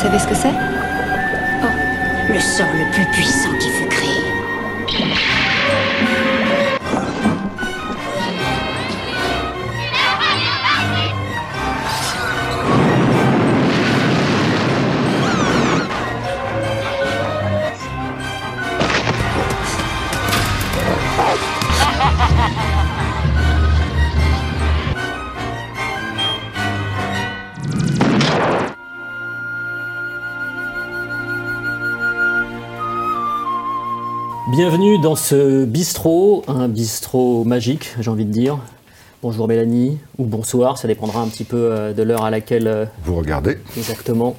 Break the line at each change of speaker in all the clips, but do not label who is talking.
Vous savez ce que c'est
Oh, le sort le plus puissant qui
Bienvenue dans ce bistrot, un bistrot magique, j'ai envie de dire. Bonjour Mélanie, ou bonsoir, ça dépendra un petit peu euh, de l'heure à laquelle euh,
Vous regardez.
exactement.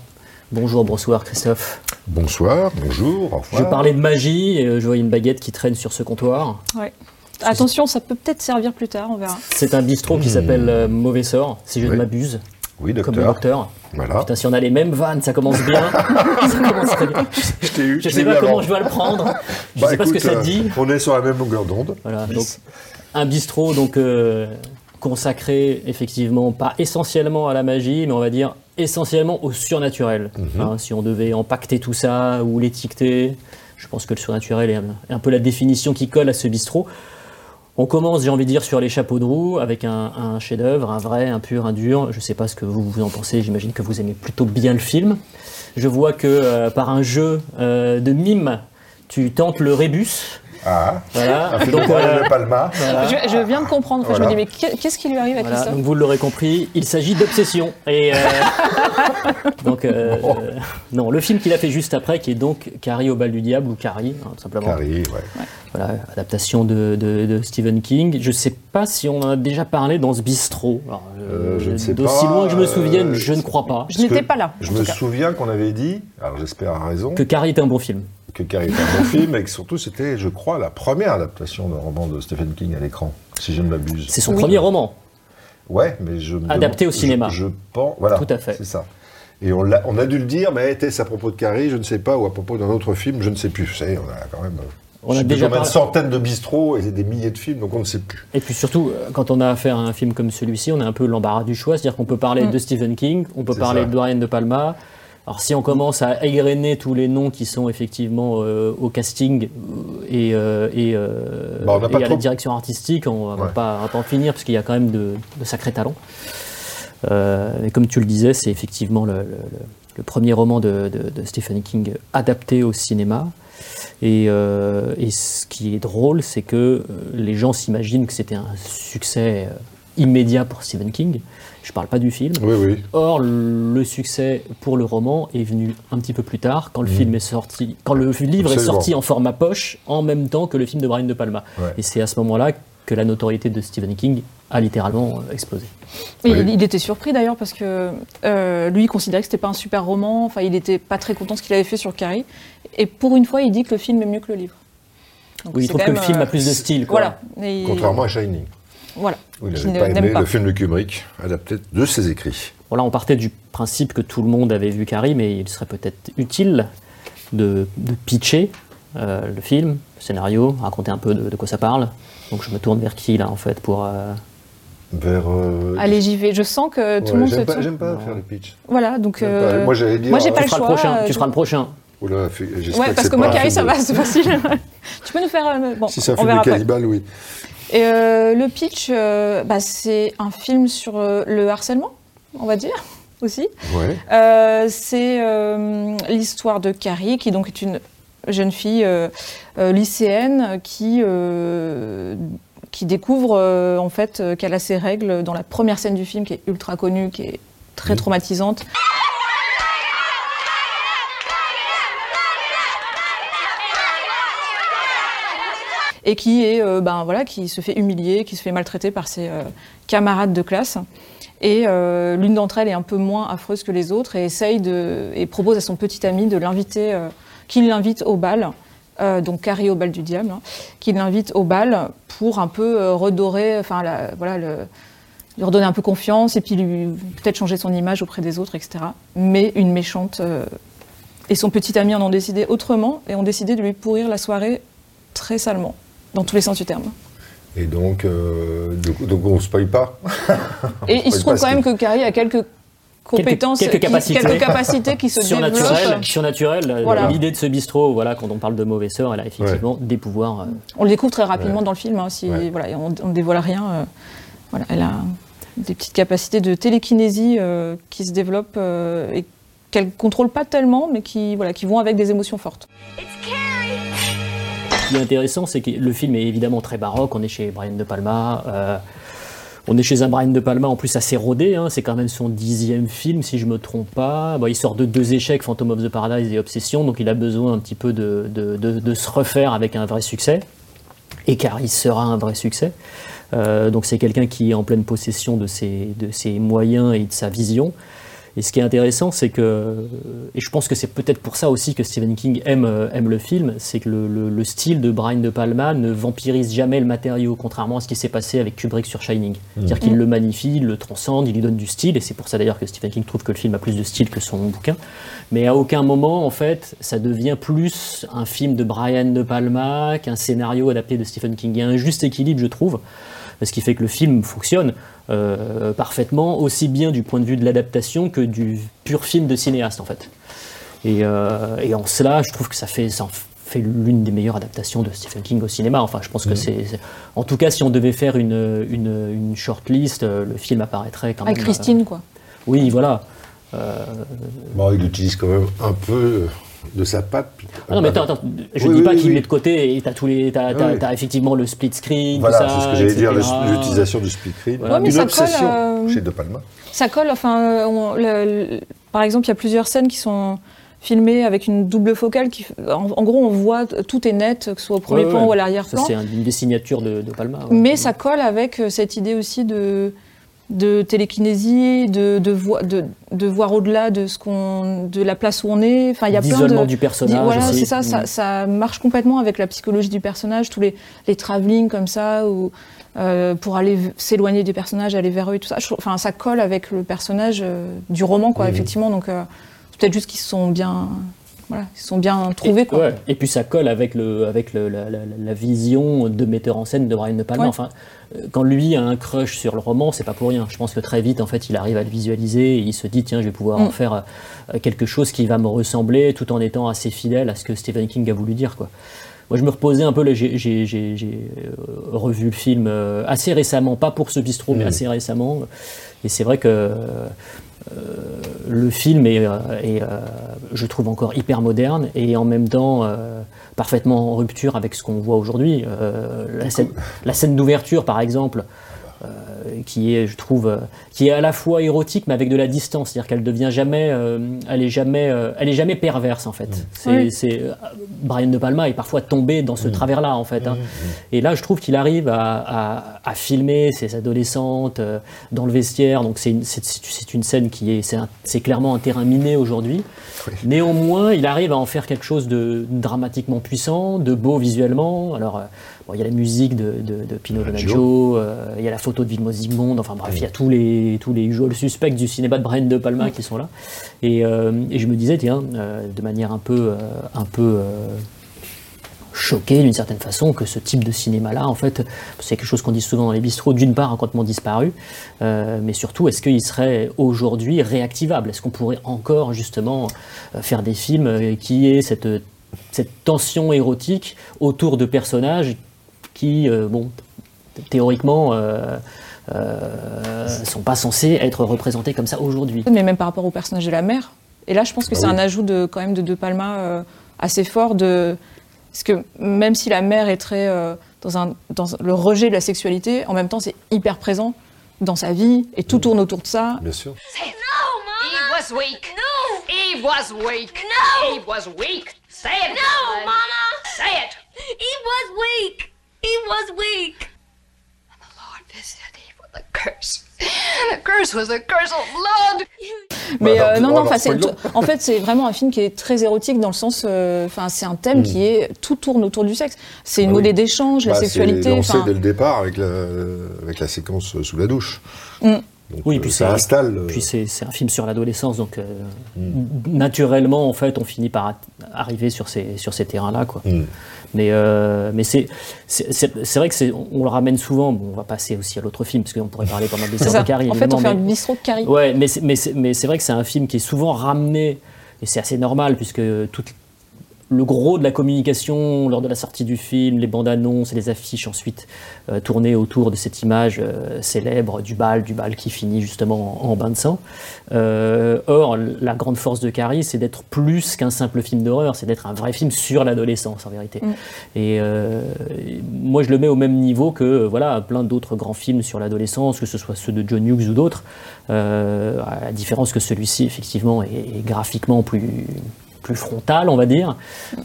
Bonjour, bonsoir Christophe.
Bonsoir, bonjour, au revoir.
Je parlais de magie, et, euh, je voyais une baguette qui traîne sur ce comptoir.
Ouais. Attention, ça peut peut-être servir plus tard, on verra.
C'est un bistrot qui s'appelle euh, Mauvais Sort, si je ne m'abuse,
Oui,
comme le
docteur.
docteur.
Voilà.
Putain, si on a les mêmes vannes, ça commence bien. ça commence très bien.
Je eu.
Je sais pas comment je dois le prendre. Je
Bah,
sais pas ce que ça
euh,
dit.
On est sur la même longueur d'onde.
Voilà, donc un bistrot donc euh, consacré effectivement pas essentiellement à la magie, mais on va dire essentiellement au surnaturel.
Mhm.
Hein, si on devait empacter tout ça ou l'étiqueter, je pense que le surnaturel est un, est un peu la définition qui colle à ce bistrot. On commence, j'ai envie de dire, sur les chapeaux de roue avec un, chef-d'œuvre, un vrai, un pur, un dur. Je ne sais pas ce que vous, vous en pensez. J'imagine que vous aimez plutôt bien le film. Je vois que euh, par un jeu euh, de mime, tu tentes le rébus.
Ah,
Voilà. Donc, euh,
Palma.
voilà.
Je, je viens de comprendre.
Voilà.
Je me dis, mais qu'est- qu'est-ce qui lui arrive à
Voilà,
Christophe
donc vous l'aurez compris, il s'agit d'obsession. Et euh, donc euh, euh, non, le film qu'il a fait juste après, qui est donc Carrie au bal du diable ou Carrie, hein, tout simplement.
Carrie, ouais.
Voilà, adaptation de, de- de Stephen King. Je sais pas si on en a déjà parlé dans ce bistrot. Alors,
Euh, je ne sais
D'aussi
pas,
loin que je me
euh,
souvienne, je ne crois pas
Je n'étais pas là.
Je me
cas.
souviens qu'on avait dit, alors j'espère à raison,
que Carrie est un bon film.
Que Carrie est un bon film et que surtout c'était, je crois, la première adaptation d'un roman de Stephen King à l'écran, si je ne m'abuse.
C'est son
Oui.
premier roman.
Ouais, mais je me
Adapté
demande-
au cinéma.
Je, je pense, voilà.
Tout à fait.
C'est ça. Et on, a dû le dire, mais était-ce à propos de Carrie, je ne sais pas, ou à propos d'un autre film, je ne sais plus. Vous savez, on a quand même.
On a déjà parlé-
centaines de bistrots et des milliers de films, donc on ne sait plus.
Et puis surtout, euh, quand on a affaire à un film comme celui-ci, on a un peu l'embarras du choix. C'est-à-dire qu'on peut parler
Mm.
de Stephen King, on peut parler
ça.
de Brian De Palma. Alors si on commence à égrener tous les noms qui sont effectivement euh, au casting euh, et, euh, et, euh,
Bah,
et à
trop-
la direction artistique, on va
Ouais.
pas, on va pas en finir parce qu'il y a quand même de, de sacrés talents. Euh, et comme tu le disais, c'est effectivement le, le- le- le premier roman de, de- de Stephen King adapté au cinéma. Et, et ce qui est drôle, c'est que les gens s'imaginent que c'était un succès immédiat pour Stephen King. Je ne parle pas du film.
Oui, oui.
Or, le succès pour le roman est venu un petit peu plus tard, quand le film est sorti, quand le livre est sorti en format poche, en même temps que le film de Brian De Palma.
Ouais.
Et c'est à ce moment-là que la notoriété de Stephen King a littéralement euh, explosé.
Et
Oui.
il, il était surpris d'ailleurs parce que euh, lui il considérait que c'était pas un super roman. Enfin, il était pas très content de ce qu'il avait fait sur Carrie. Et pour une fois, il dit que le film est mieux que le livre. Donc,
Oui, il trouve que le film
euh,
a plus de style. Quoi.
Voilà. Et il-
Contrairement à Shining.
Voilà.
il n'avait pas aimé
pas.
le film de Kubrick, adapté de ses écrits.
Bon, là, on partait du principe que tout le monde avait vu Carrie, mais il serait peut-être utile de, de pitcher euh, le film, le scénario, raconter un peu de, de quoi ça parle. Donc je me tourne vers qui là en fait pour. euh,
Vers. euh,
Allez, j'y vais. Je sens que tout
ouais,
le monde se
J'aime pas,
tourne.
j'aime pas
Non.
faire les pitchs.
Voilà, donc. Euh.
Moi, j'allais dire.
moi, j'ai pas
tu
le choix,
prochain.
euh,
tu
je-
feras le prochain.
oula,
Ouais,
que
parce
c'est
que moi, Carrie, ça
de-
va, c'est facile. tu peux nous faire. euh, bon,
Si c'est un
on
film
verra
de cannibale, oui.
Et euh, le pitch, euh, bah, c'est un film sur euh, le harcèlement, on va dire, aussi.
Ouais.
C'est l'histoire de Carrie, qui donc est une jeune fille lycéenne qui, qui découvre en fait qu'elle a ses règles dans la première scène du film, qui est ultra connue, qui est très traumatisante. Et qui est euh, ben voilà qui se fait humilier, qui se fait maltraiter par ses euh, camarades de classe. Et euh, l'une d'entre elles est un peu moins affreuse que les autres et essaye de et propose à son petit ami de l'inviter, qu'il l'invite au bal. donc Carrie au bal du diable, hein, qu'il l'invite au bal pour un peu redorer, enfin voilà, lui redonner un peu confiance et puis peut-être changer son image auprès des autres, etc. Mais une méchante et son petit ami en ont décidé autrement et ont décidé de lui pourrir la soirée très salement, dans tous les sens du terme.
Et donc, euh, donc, donc on ne spoil pas.
Et il se trouve quand même
que-
Carrie a quelques compétences,
quelques
qui-
capacités.
quelques capacités qui se
surnaturel,
développent.
surnaturel. euh,
Voilà.
L'idée de ce bistrot, voilà, quand on parle de mauvais sort, elle a effectivement des pouvoirs. euh,
On le découvre très rapidement dans le film, hein, si,
Ouais.
voilà, et on ne dévoile rien. euh, voilà, elle a des petites capacités de télékinésie euh, qui se développent euh, et qu'elle ne contrôle pas tellement, mais qui, voilà, qui vont avec des émotions fortes.
Intéressant, c'est que le film est évidemment très baroque. On est chez Brian De Palma. euh, on est chez un Brian De Palma en plus assez rodé. hein, c'est quand même son dixième film, si je me trompe pas. Il sort de deux échecs, Phantom of the Paradise et Obsession, donc il a besoin un petit peu de, de- se refaire avec un vrai succès. Et Caris sera un vrai succès. Euh, donc c'est quelqu'un qui est en pleine possession de ses, de ses moyens et de sa vision. Et ce qui est intéressant, c'est que, et je pense que c'est peut-être pour ça aussi que Stephen King aime, euh, aime le film, c'est que le, le- le style de Brian De Palma ne vampirise jamais le matériau, contrairement à ce qui s'est passé avec Kubrick sur Shining. C'est-à-dire qu'il le magnifie, il le transcende, il lui donne du style, et c'est pour ça d'ailleurs que Stephen King trouve que le film a plus de style que son bouquin. Mais à aucun moment, en fait, ça devient plus un film de Brian De Palma qu'un scénario adapté de Stephen King. Il y a un juste équilibre, je trouve, ce qui fait que le film fonctionne euh, parfaitement, aussi bien du point de vue de l'adaptation que du pur film de cinéaste, en fait. Et, euh, et en cela, je trouve que ça fait, ça en fait l'une des meilleures adaptations de Stephen King au cinéma. Enfin, je pense que c'est, c'est- En tout cas, si on devait faire une, une, une shortlist, euh, le film apparaîtrait quand
Avec
même.
Christine, quoi.
oui, voilà. Euh,
Bon, il utilise quand même un peu euh, de sa patte.
Ah non, mais attends, attends, je
Oui,
dis pas
oui,
qu'il
oui.
met de côté et t'as tous les, t'as, t'as-
Oui.
t'as effectivement le split screen,
Voilà, c'est ce que j'allais dire, l'utilisation du split screen.
Voilà. Ouais,
mais
Une
ça colle,
obsession
euh,
chez De Palma.
Ça colle, enfin, euh, on- le- le- par exemple, il y a plusieurs scènes qui sont filmées avec une double focale. Qui, en, en gros, on voit, tout est net, que ce soit au premier
Ouais,
plan
ouais.
ou à
Ça,
l'arrière-plan.
c'est un- une des signatures de, de Palma. ouais.
Mais ça colle avec euh, cette idée aussi de, de télékinésie, de, de, voi- de, de voir au-delà de, ce qu'on, de la place où on est. Enfin, il y a plein de...
du personnage.
Voilà, c'est ça, ça,
Mm.
ça marche complètement avec la psychologie du personnage, tous les, les travelling comme ça, ou euh, pour aller s'éloigner des personnages, aller vers eux et tout ça. Enfin, ça colle avec le personnage euh, du roman, quoi,
Mhm.
effectivement. Donc, euh, c'est peut-être juste qu'ils se sont bien, voilà, ils sont bien trouvés,
Et,
quoi.
ouais, et puis ça colle avec, le, avec le- la, la- la vision de metteur en scène de Brian De Palma.
Ouais.
Enfin, euh, quand lui a un crush sur le roman, c'est pas pour rien. Je pense que très vite, en fait, il arrive à le visualiser et il se dit tiens, je vais pouvoir en
Mm.
faire euh, quelque chose qui va me ressembler, tout en étant assez fidèle à ce que Stephen King a voulu dire, quoi. Moi, je me reposais un peu. là, J'ai euh, revu le film assez récemment, pas pour ce bistrot, mais
Mm.
assez récemment. Et c'est vrai que euh, le film est, est, je trouve, encore hyper moderne et en même temps euh, parfaitement en rupture avec ce qu'on voit aujourd'hui. Euh, la scène, la scène d'ouverture, par exemple, euh, qui est, je trouve, euh, qui est à la fois érotique mais avec de la distance, c'est-à-dire qu'elle devient jamais, euh, elle est jamais, euh, elle est jamais perverse en fait. C'est,
Oui.
c'est- euh, Brian De Palma est parfois tombé dans ce travers-là en fait. hein. Et là, je trouve qu'il arrive à, à- à filmer ces adolescentes euh, dans le vestiaire. Donc c'est une, c'est- c'est- c'est une scène qui est, c'est, un- c'est clairement un terrain miné aujourd'hui. Néanmoins, il arrive à en faire quelque chose de dramatiquement puissant, de beau visuellement. Alors, euh, bon, il y a la musique de, de, de Pino Donaggio, euh, il y a la photo de Vilmos Zsigmond, enfin bref, il y a tous les, tous les usual suspects du cinéma de Brian De Palma qui sont là. Et, euh, et je me disais, tiens, euh, de manière un peu, un peu choqué d'une certaine façon que ce type de cinéma-là, en fait, c'est quelque chose qu'on dit souvent dans les bistrots, d'une part, complètement disparu, euh, mais surtout, est-ce qu'il serait aujourd'hui réactivable? Est-ce qu'on pourrait encore, justement, euh, faire des films euh, qui aient cette, cette tension érotique autour de personnages qui, euh, bon, théoriquement, euh, euh, sont pas censés être représentés comme ça aujourd'hui
mais même par rapport au personnage de la mère. Et là, je pense que
Ah
c'est
oui.
un ajout de, quand même de De Palma euh, assez fort. De... Parce que même si la mère est très euh, dans, un, dans le rejet de la sexualité, en même temps, c'est hyper présent dans sa vie et tout tourne autour de ça.
Bien sûr.
He was weak. No. He was weak. No. He was weak. Say it.
No, Mama.
Say it.
He was weak. He was weak.
The Lord visited Eve with a curse. And the curse was a curse of blood.
Mais
Bah,
euh, non, non, c'est- en fait, c'est vraiment un film qui est très érotique dans le sens, euh, enfin, c'est un thème qui est tout tourne autour du sexe. C'est une
oui.
monnaie d'échange, la
Bah, c'est
sexualité.
lancé
enfin,
dès le départ avec la, avec la séquence sous la douche.
Mm.
Donc,
Oui,
euh,
puis
ça
c'est-
installe. euh,
Puis c'est c'est un film sur l'adolescence, donc euh, naturellement, en fait, on finit par arriver sur ces, sur ces terrains-là. quoi.
Mm.
Mais, euh, mais c'est c'est- c'est- c'est vrai que c'est- on le ramène souvent. Bon, on va passer aussi à l'autre film, parce qu'on pourrait parler pendant des heures
ça.
de Carrie.
En fait, on fait un
mais-
bistrot de Carrie.
Ouais, mais c'est- mais c'est mais c'est vrai que c'est un film qui est souvent ramené, et c'est assez normal, puisque tout le gros de la communication lors de la sortie du film, les bandes annonces et les affiches ensuite euh, tournées autour de cette image euh, célèbre du bal, du bal qui finit justement en, en bain de sang. Euh, or, la grande force de Carrie, c'est d'être plus qu'un simple film d'horreur, c'est d'être un vrai film sur l'adolescence en vérité. Et euh, moi, je le mets au même niveau que voilà, plein d'autres grands films sur l'adolescence, que ce soit ceux de John Hughes ou d'autres, à la différence que celui-ci, effectivement, est, est graphiquement plus, plus frontal, on va dire.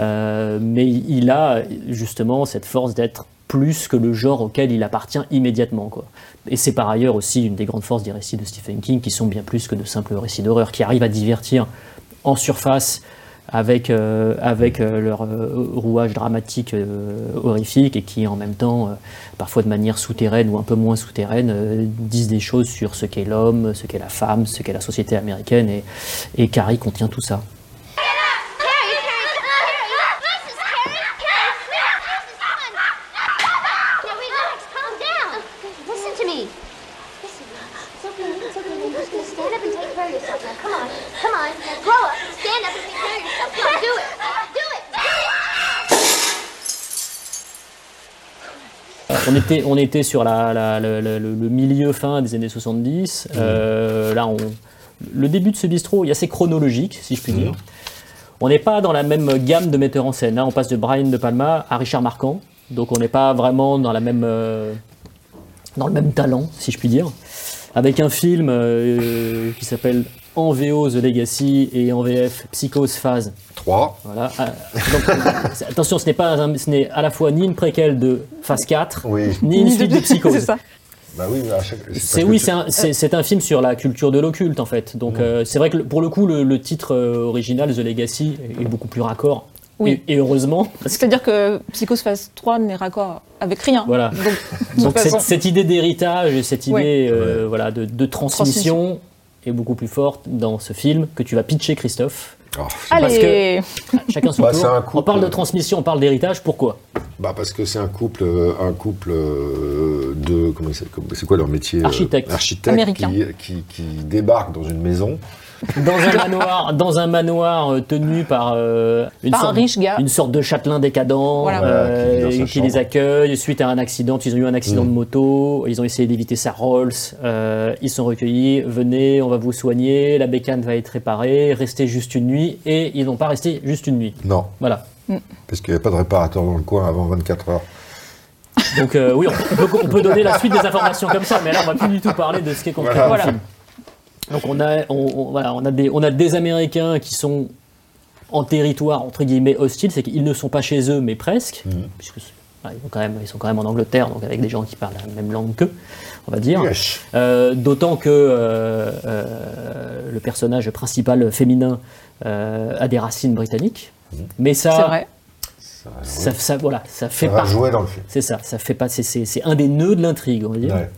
Euh, mais il a justement cette force d'être plus que le genre auquel il appartient immédiatement. Quoi. Et c'est par ailleurs aussi une des grandes forces des récits de Stephen King, qui sont bien plus que de simples récits d'horreur, qui arrivent à divertir en surface avec, euh, avec euh, leur rouage dramatique horrifique et qui en même temps, parfois de manière souterraine ou un peu moins souterraine, disent des choses sur ce qu'est l'homme, ce qu'est la femme, ce qu'est la société américaine et, et Carrie contient tout ça.
Carrie, Carrie, Carrie, this is Carrie, Carrie, Carrie, this is fun. Now relax, calm down. Listen to me. Listen, it's okay, it's okay. You're just gonna stand up and take care of yourself. Now, come on, come on. Now grow up, stand up and take care of yourself. Come on, do it, do it, do it.
On était, on était sur la, la- le, le- le milieu fin des années 70. Euh, là, on, le début de ce bistrot est assez chronologique, si je puis dire. On n'est pas dans la même gamme de metteurs en scène. Là, on passe de Brian De Palma à Richard Marquand. Donc, on n'est pas vraiment dans, la même, euh, dans le même talent, si je puis dire. Avec un film euh, qui s'appelle en VO The Legacy et en VF Psychose Phase
3.
voilà. Ah, donc, attention, ce n'est pas un- ce n'est à la fois ni une préquelle de phase 4,
Oui.
ni une suite de
c'est
psychose.
ça.
Bah oui, chaque- parce
C'est oui,
tu-
c'est un, c'est- c'est un film sur la culture de l'occulte en fait. Donc euh, c'est vrai que pour le coup, le, le titre euh, original The Legacy est, est beaucoup plus raccord.
Oui.
Et, et heureusement,
C'est-à-dire que Psychose Phase 3 n'est raccord avec rien.
Voilà.
Donc,
cette, cette idée d'héritage et cette
Ouais.
idée euh, voilà de, de transmission, est beaucoup plus forte dans ce film que tu vas pitcher Christophe.
Oh,
Allez,
Chacun son
Bah,
tour.
couple.
On parle de transmission, on parle d'héritage. Pourquoi?
Bah parce que c'est un couple, euh, un couple euh, de comment c'est quoi leur métier euh,
Architecte.
Architecte
Américain.
qui, qui, qui débarque dans une maison.
Dans un manoir, dans un manoir euh, tenu par euh, une,
Par un
sorte,
riche gars.
une sorte de châtelain décadent
Voilà.
euh,
qui
les accueille suite à un accident. Ils ont eu un accident
Mm.
de moto, ils ont essayé d'éviter sa Rolls. euh, ils sont recueillis. Venez, on va vous soigner. La bécane va être réparée. Restez juste une nuit. Et ils n'ont pas resté juste une nuit.
Non,
Voilà.
parce qu'il n'y a pas de réparateur dans le coin avant 24 heures.
Donc euh, oui, on peut, on peut donner la suite des informations comme ça, mais là on va plus du tout parler de ce qui est concret
Voilà.
dans le
Voilà.
film. Donc on a, on, on- voilà, on, a des, on a des Américains qui sont en territoire entre guillemets hostile, c'est qu'ils ne sont pas chez eux, mais presque, puisque c'est- voilà, ils, sont quand même, ils sont quand même en Angleterre, donc avec des gens qui parlent la même langue qu'eux, on va dire.
Yes.
Euh, D'autant que euh, euh, le personnage principal féminin euh, a des racines britanniques, mais ça,
c'est vrai.
ça, ça- voilà, ça fait
Ça va
pas.
jouer dans le film.
C'est ça, ça fait pas, c'est- un des nœuds de l'intrigue, on va dire.
Ouais.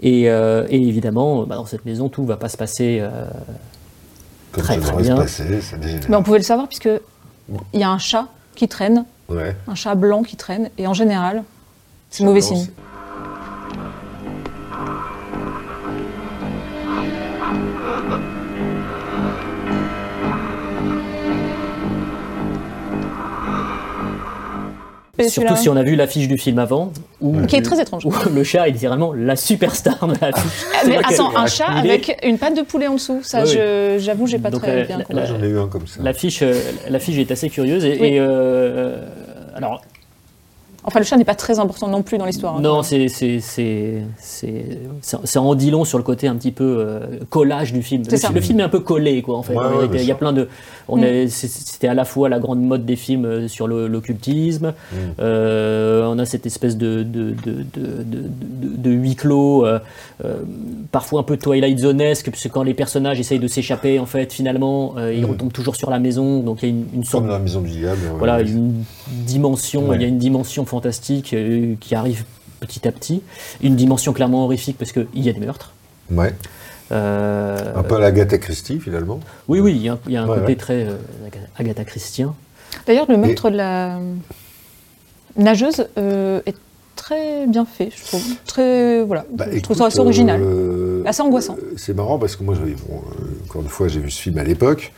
Et, euh, et évidemment, bah, dans cette maison, tout va pas se passer. euh,
Comme
Très,
ça
très
devrait
bien.
se passer, ça dégénère.
Mais on pouvait le savoir puisque il y a un chat qui traîne,
Ouais.
un chat blanc qui traîne, et en général, c'est mauvais signe.
Surtout si on a vu l'affiche du film avant, où,
Qui est très étrange.
où le chat il est vraiment la superstar de l'affiche.
Ah, Mais attends, un chat avec une patte de poulet en dessous, ça,
Oui, oui.
je- j'avoue, j'ai pas
Donc,
très
euh,
bien
la-
compris.
Moi, j'en ai eu un comme ça.
L'affiche, euh, l'affiche est assez curieuse et,
Oui.
et, euh, alors
Enfin, le chat n'est pas très important non plus dans l'histoire. hein.
non c'est c'est c'est c'est c'est- c'est en dit long sur le côté un petit peu euh, collage du film. Le,
ça.
fi- le film est un peu collé quoi en fait.
Ouais, ouais,
Il y a plein de on
Mm.
c'était à la fois la grande mode des films euh, sur l'occultisme.
Mm.
Euh, on a cette espèce de, de, de, de, de- de- de huis clos, euh, parfois un peu Twilight Zonesque, puisque quand les personnages essayent de s'échapper, en fait, finalement, euh, ils
Mm.
retombent toujours sur la maison, donc il y a une, une sorte
Comme la maison du diable. ouais.
voilà, une dimension,
Ouais.
il y a une dimension fantastique euh, qui arrive petit à petit, une dimension clairement horrifique parce qu'il y a des meurtres.
Ouais.
Euh,
Un peu à l'Agatha Christie, finalement.
oui, oui, il y a un, il y a un
Ouais,
côté
ouais.
très euh, Agatha Christien.
D'ailleurs, le meurtre de la nageuse euh, est très bien fait, je trouve. Très, voilà.
Bah,
je trouve ça assez original.
euh,
Assez angoissant.
C'est marrant parce que moi, j'avais, bon, encore une fois, j'ai vu ce film à l'époque.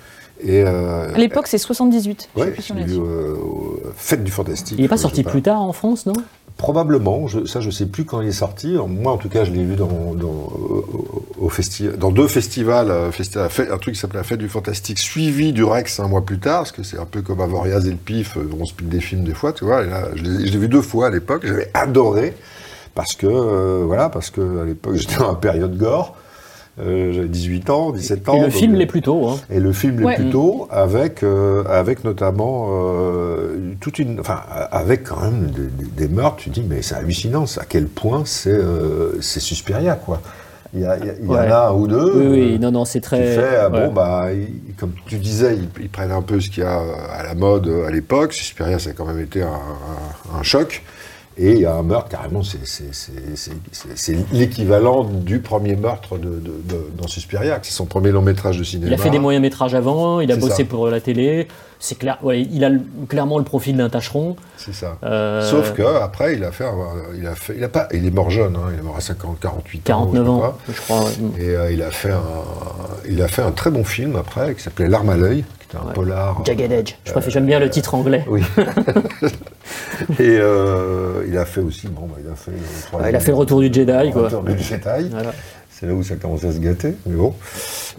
Et, euh,
À l'époque, c'est 78. je sais
ouais,
plus si
je
on
l'ai
l'a
vu
dit.
euh, au Fête du Fantastique.
Il n'est pas sorti
pas.
plus tard en France, non?
Probablement, je, ça je sais plus quand il est sorti. Moi en tout cas je l'ai vu dans, dans, au- au festi- dans deux festivals, euh, un truc qui s'appelait la Fête du Fantastique, suivi du Rex un mois plus tard, parce que c'est un peu comme Avoriaz et le Pif, euh, on se pique des films des fois, tu vois. Et là, je l'ai vu deux fois à l'époque, j'avais adoré, parce que, euh, voilà, parce que à l'époque j'étais dans la période gore, Euh, j'avais 18 ans, 17 ans.
Et le
donc,
film l'est plutôt. Hein.
et le film l'est
Ouais.
plutôt avec euh, avec notamment euh, toute une enfin avec quand même des, des- des meurtres tu dis mais c'est hallucinant à quel point c'est euh, c'est Suspiria quoi il y, a- il y y en a un ou deux
Oui, oui, non, non, c'est
qui
très.
fait ah,
ouais.
bon bah ils- comme tu disais ils, ils prennent un peu ce qu'il y a à la mode à l'époque Suspiria ça a quand même été un, un- un choc et il y a un meurtre, carrément, c'est- l'équivalent du premier meurtre de, de, de- dans Suspiria, c'est son premier long métrage de cinéma.
Il a fait des moyens métrages avant, il a bossé
ça.
pour la télé. C'est clair, ouais, il a clairement le profil d'un tâcheron.
C'est ça.
Euh,
Sauf que après, il a fait, il a fait, il a pas, il est mort jeune, hein, il est mort à 50, 48
49
ans,
ans, je crois. ouais.
Et euh, il a fait un, il a fait un très bon film après qui s'appelait L'arme à l'œil, un
Ouais.
polar.
Jagged Edge. Je préfère, j'aime bien le titre anglais.
Oui. Et euh, il a fait aussi, bon, bah, il a fait. le troisième-
Ouais, il a fait le retour du Jedi,
le
quoi.
Retour du Jedi.
Voilà.
C'est là où ça commence à se gâter, mais bon.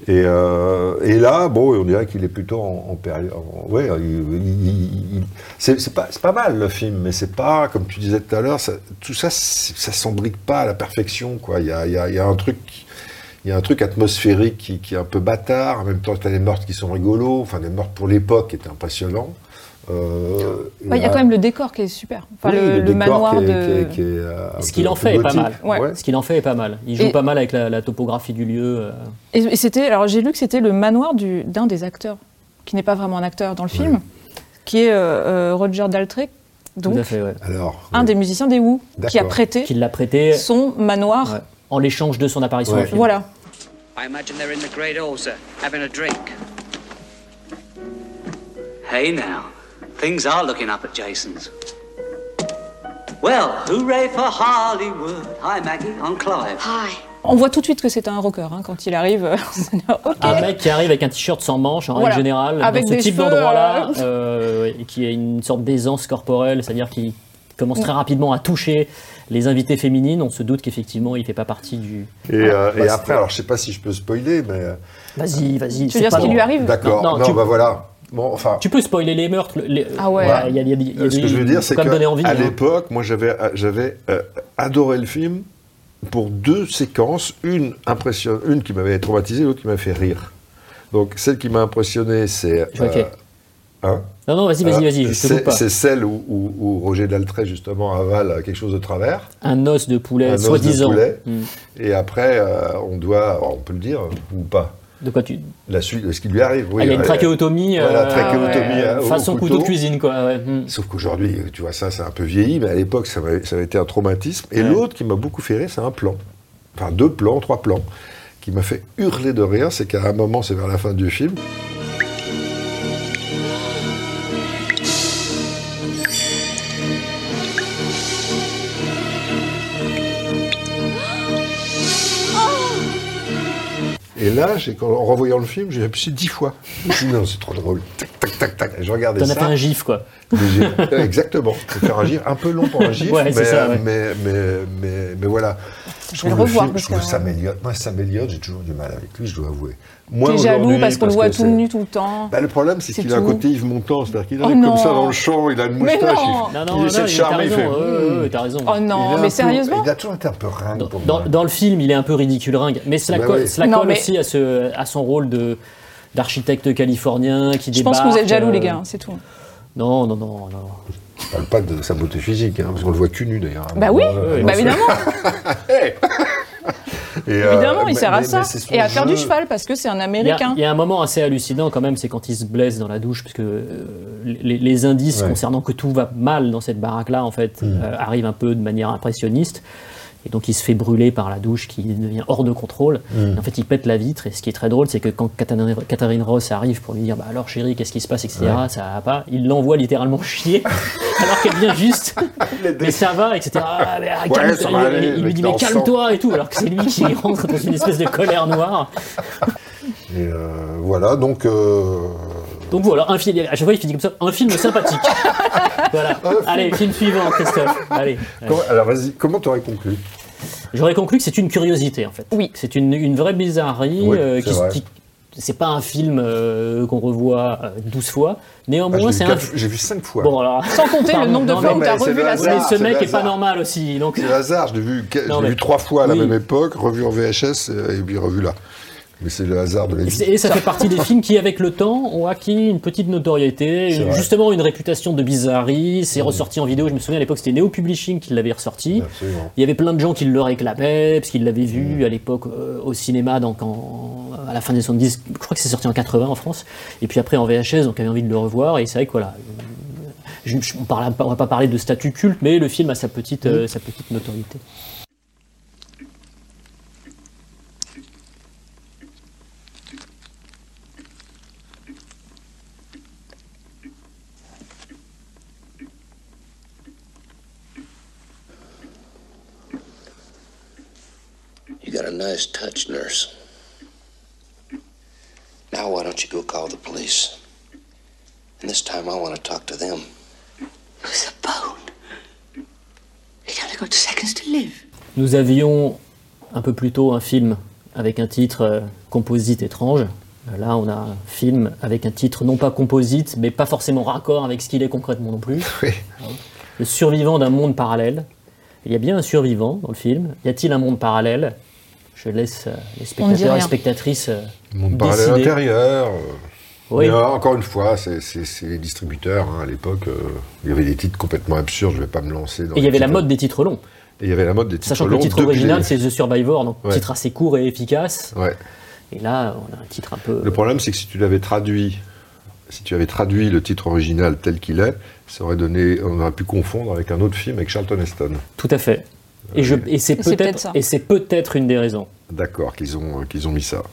Et, euh, et là, bon, on dirait qu'il est plutôt en, en période. en- ouais, c'est pas, c'est pas mal le film, mais c'est pas, comme tu disais tout à l'heure, tout ça, ça s'embrique pas à la perfection, quoi. Il y a, y a- y a un truc. Il y a un truc atmosphérique qui, qui est un peu bâtard. En même temps, tu as des meurtres qui sont rigolos. Enfin, des meurtres pour l'époque qui étaient impressionnants. Euh,
Ouais, Il y a quand même le décor qui est super. Enfin,
oui,
le, le
décor
manoir
qui est-
de.
qui est- qui est, euh,
Ce qu'il en fait est pas mal.
Ouais.
Ce qu'il en fait est pas mal. Il joue
Et-
pas mal avec la, la topographie du lieu. euh.
Et, et c'était, alors j'ai lu que c'était le manoir du- d'un des acteurs, qui n'est pas vraiment un acteur dans le film, qui est euh, euh, Roger Daltrey,
Tout
donc
à fait, ouais.
Alors,
un des musiciens des Who, qui a prêté
Qu'il l'a prêté
son manoir.
ouais, en l'échange de son apparition
Ouais.
au film.
Voilà.
I imagine they're in the great hall, sir, having a drink.
Hey now, things are looking up at Jason's. Well, hooray for Hollywood. Hi Maggie, I'm Clive.
Hi.
On voit tout de suite que c'est un rocker hein, quand il arrive. ok.
Un mec qui arrive avec un t-shirt sans manches, en
Voilà.
règle générale,
Avec
dans ce
des
type d'endroit-là,
euh,
euh, et qui a une sorte d'aisance corporelle, c'est-à-dire qu'il commence très rapidement à toucher les invités féminines. On se doute qu'effectivement, il ne fait pas partie du.
Et, euh, et
Bah,
après, alors je sais pas si je peux spoiler, mais. euh,
Vas-y, vas-y.
Tu veux dire
pas
ce qui lui arrive
D'accord,
Non,
non,
tu-
bah voilà. Bon, enfin.
Tu peux spoiler les meurtres. les-
Ah ouais.
voilà, Il y a, il y a- il y a
euh, ce
des-
que je veux dire, c'est qu'à
hein.
l'époque, moi j'avais euh, j'avais euh, adoré le film pour deux séquences, une impressionne, une qui m'avait traumatisé, l'autre qui m'a fait rire. Donc celle qui m'a impressionné, c'est. Hein,
Non, non, vas-y, vas-y,
euh,
vas-y,
c'est- celle où, où- où Roger Daltrey, justement, avale quelque chose de travers.
Un os de poulet, soi-disant. Hmm.
Et après, euh, on doit. on peut le dire, ou pas
De quoi tu.
La suite, ce qui lui arrive. Oui,
Ah, il y a une trachéotomie.
Voilà,
euh,
trachéotomie
ouais,
euh, au
couteau de cuisine, quoi. ouais. Hmm.
Sauf qu'aujourd'hui, tu vois, ça, c'est un peu vieilli, mais à l'époque, ça, ça avait été un traumatisme. Et
Ouais.
l'autre qui m'a beaucoup rire, c'est un plan. Enfin, deux plans, trois plans, qui m'a fait hurler de rire. C'est qu'à un moment, c'est vers la fin du film. Et là, en revoyant le film, j'ai appuyé dix fois. Je non, c'est trop drôle. Tac, tac, tac, tac. Je regardais
T'en
ça.
as fait un gif, quoi.
J'ai- Exactement. Faut faire un gif un peu long pour un gif,
Ouais,
mais,
c'est ça, ouais.
mais, mais, mais, mais voilà. Je
vais le revoir,
film,
parce
je
que-
Sam Elliott, moi Sam Elliott, j'ai toujours du mal avec lui, je dois avouer. Moins
T'es jaloux parce qu'on le voit tout nu tout le temps.
Bah, le problème, c'est
C'est
qu'il a un
tout.
côté Yves Montand, c'est-à-dire qu'il
Oh
arrive comme
non.
ça dans le champ, il a une
Mais
moustache,
non.
il,
Non,
il
non,
essaie
non,
de
il-
charmer,
t'as
il
raison,
fait.
ouais, ouais, ouais, t'as raison.
Oh
Il
non, mais
peu-
sérieusement
Il a toujours été un peu ringue pour
Dans,
moi.
dans le film, il est un peu ridicule ringue, mais cela
Bah
colle,
oui.
cela
Non,
colle
mais-
aussi à, ce, à son rôle de d'architecte californien qui
Je
débarque.
pense que vous êtes jaloux,
euh,
les gars, c'est tout.
Non, non, non, non.
Je parle pas de sa beauté physique, hein, parce qu'on le voit cul nu d'ailleurs.
Bah oui,
Euh,
bah évidemment,
et, euh,
évidemment, il
mais-
sert à ça. Et à faire du cheval, parce que c'est un
Il y, a,
Américain.
il y a un moment assez hallucinant quand même, c'est quand il se blesse dans la douche, parce que euh, les, les indices
Ouais.
concernant que tout va mal dans cette baraque-là, en fait,
Mm.
euh, arrivent un peu de manière impressionniste. Et donc il se fait brûler par la douche qui devient hors de contrôle.
Mm.
Et en fait, il pète la vitre. Et ce qui est très drôle, c'est que quand Katharine, Katharine Ross arrive pour lui dire bah alors chérie, qu'est-ce qui se passe, etc.
Ouais.
Ça va pas. Il l'envoie littéralement chier, alors qu'elle vient juste. mais ça va, etc. Ah, mais, ah,
Ouais,
calme-toi.
ça va
il,
aller,
il lui dit mais calme-toi et tout, alors que c'est lui qui rentre dans une espèce de colère noire.
Et euh, voilà, donc. euh,
Donc voilà, un film. À chaque fois, il finit comme ça. Un film sympathique. voilà. Allez, film suivant, Christophe. Allez.
comment- alors vas-y, comment t'aurais conclu?
J'aurais conclu que c'est une curiosité en fait.
Oui.
C'est une, une vraie bizarrerie.
Oui,
euh, qui,
vrai.
qui- c'est pas un film euh, qu'on revoit euh, 12 fois.
Ah,
Néanmoins,
j'ai,
c'est un.
j'ai vu cinq fois.
Bon alors.
Sans compter le nombre de fois où tu as revu la
hasard.
scène.
ce mec est pas normal aussi. Donc.
C'est le hasard, je l'ai vu, je
Non,
l'ai
mais-
vu trois fois à la
Oui.
même époque, revu en VHS euh, et puis revu là. Mais c'est le hasard de la
Et
vie.
Et ça fait partie des films qui, avec le temps, ont acquis une petite notoriété, une- justement une réputation de bizarrerie. C'est ressorti en vidéo. Je me souviens à l'époque, c'était Neo Publishing qui l'avait ressorti.
Absolument.
Il y avait plein de gens qui le réclamaient, parce qu'ils l'avaient vu
Mm.
à l'époque euh, au cinéma, donc en- à la fin des 70, je crois que c'est sorti en 80 en France, et puis après en VHS, donc avait envie de le revoir, et c'est vrai que voilà, euh, je, je- on on va pas parler de statut culte, mais le film a sa petite,
Mm.
euh, sa petite notoriété.
Got a nice touch, nurse. Now, why don't you go call the police? And this time, I want to talk to them.
It was a bone. He'd only got seconds to live.
Nous avions un peu plus tôt un film avec un titre euh, composite étrange. Là, on a un film avec un titre non pas composite, mais pas forcément raccord avec ce qu'il est concrètement non plus.
Oui.
Le survivant d'un monde parallèle. Il y a bien un survivant dans le film. Y a-t-il un monde parallèle? Je laisse euh, les spectateurs et spectatrices euh,
Monde parallèle
décider.
intérieur. euh,
Oui.
mais, euh, encore une fois, c'est, les distributeurs. hein, à l'époque, euh, il y avait des titres complètement absurdes. Je ne vais pas me lancer dans.
Et il y avait la mode des titres longs.
Et il y avait la mode des titres
Sachant que le
longs
titre original,
les-
c'est The Survivor, donc
Ouais.
titre assez court et efficace.
Ouais.
Et là, on a un titre un peu.
Le problème, c'est que si tu l'avais traduit, si tu avais traduit le titre original tel qu'il est, ça aurait donné, on aurait pu confondre avec un autre film avec Charlton Heston.
Tout à fait. Et, je, et c'est
peut-être
peut-être
ça.
et c'est peut-être une des raisons.
D'accord, qu'ils ont, euh, qu'ils ont mis ça.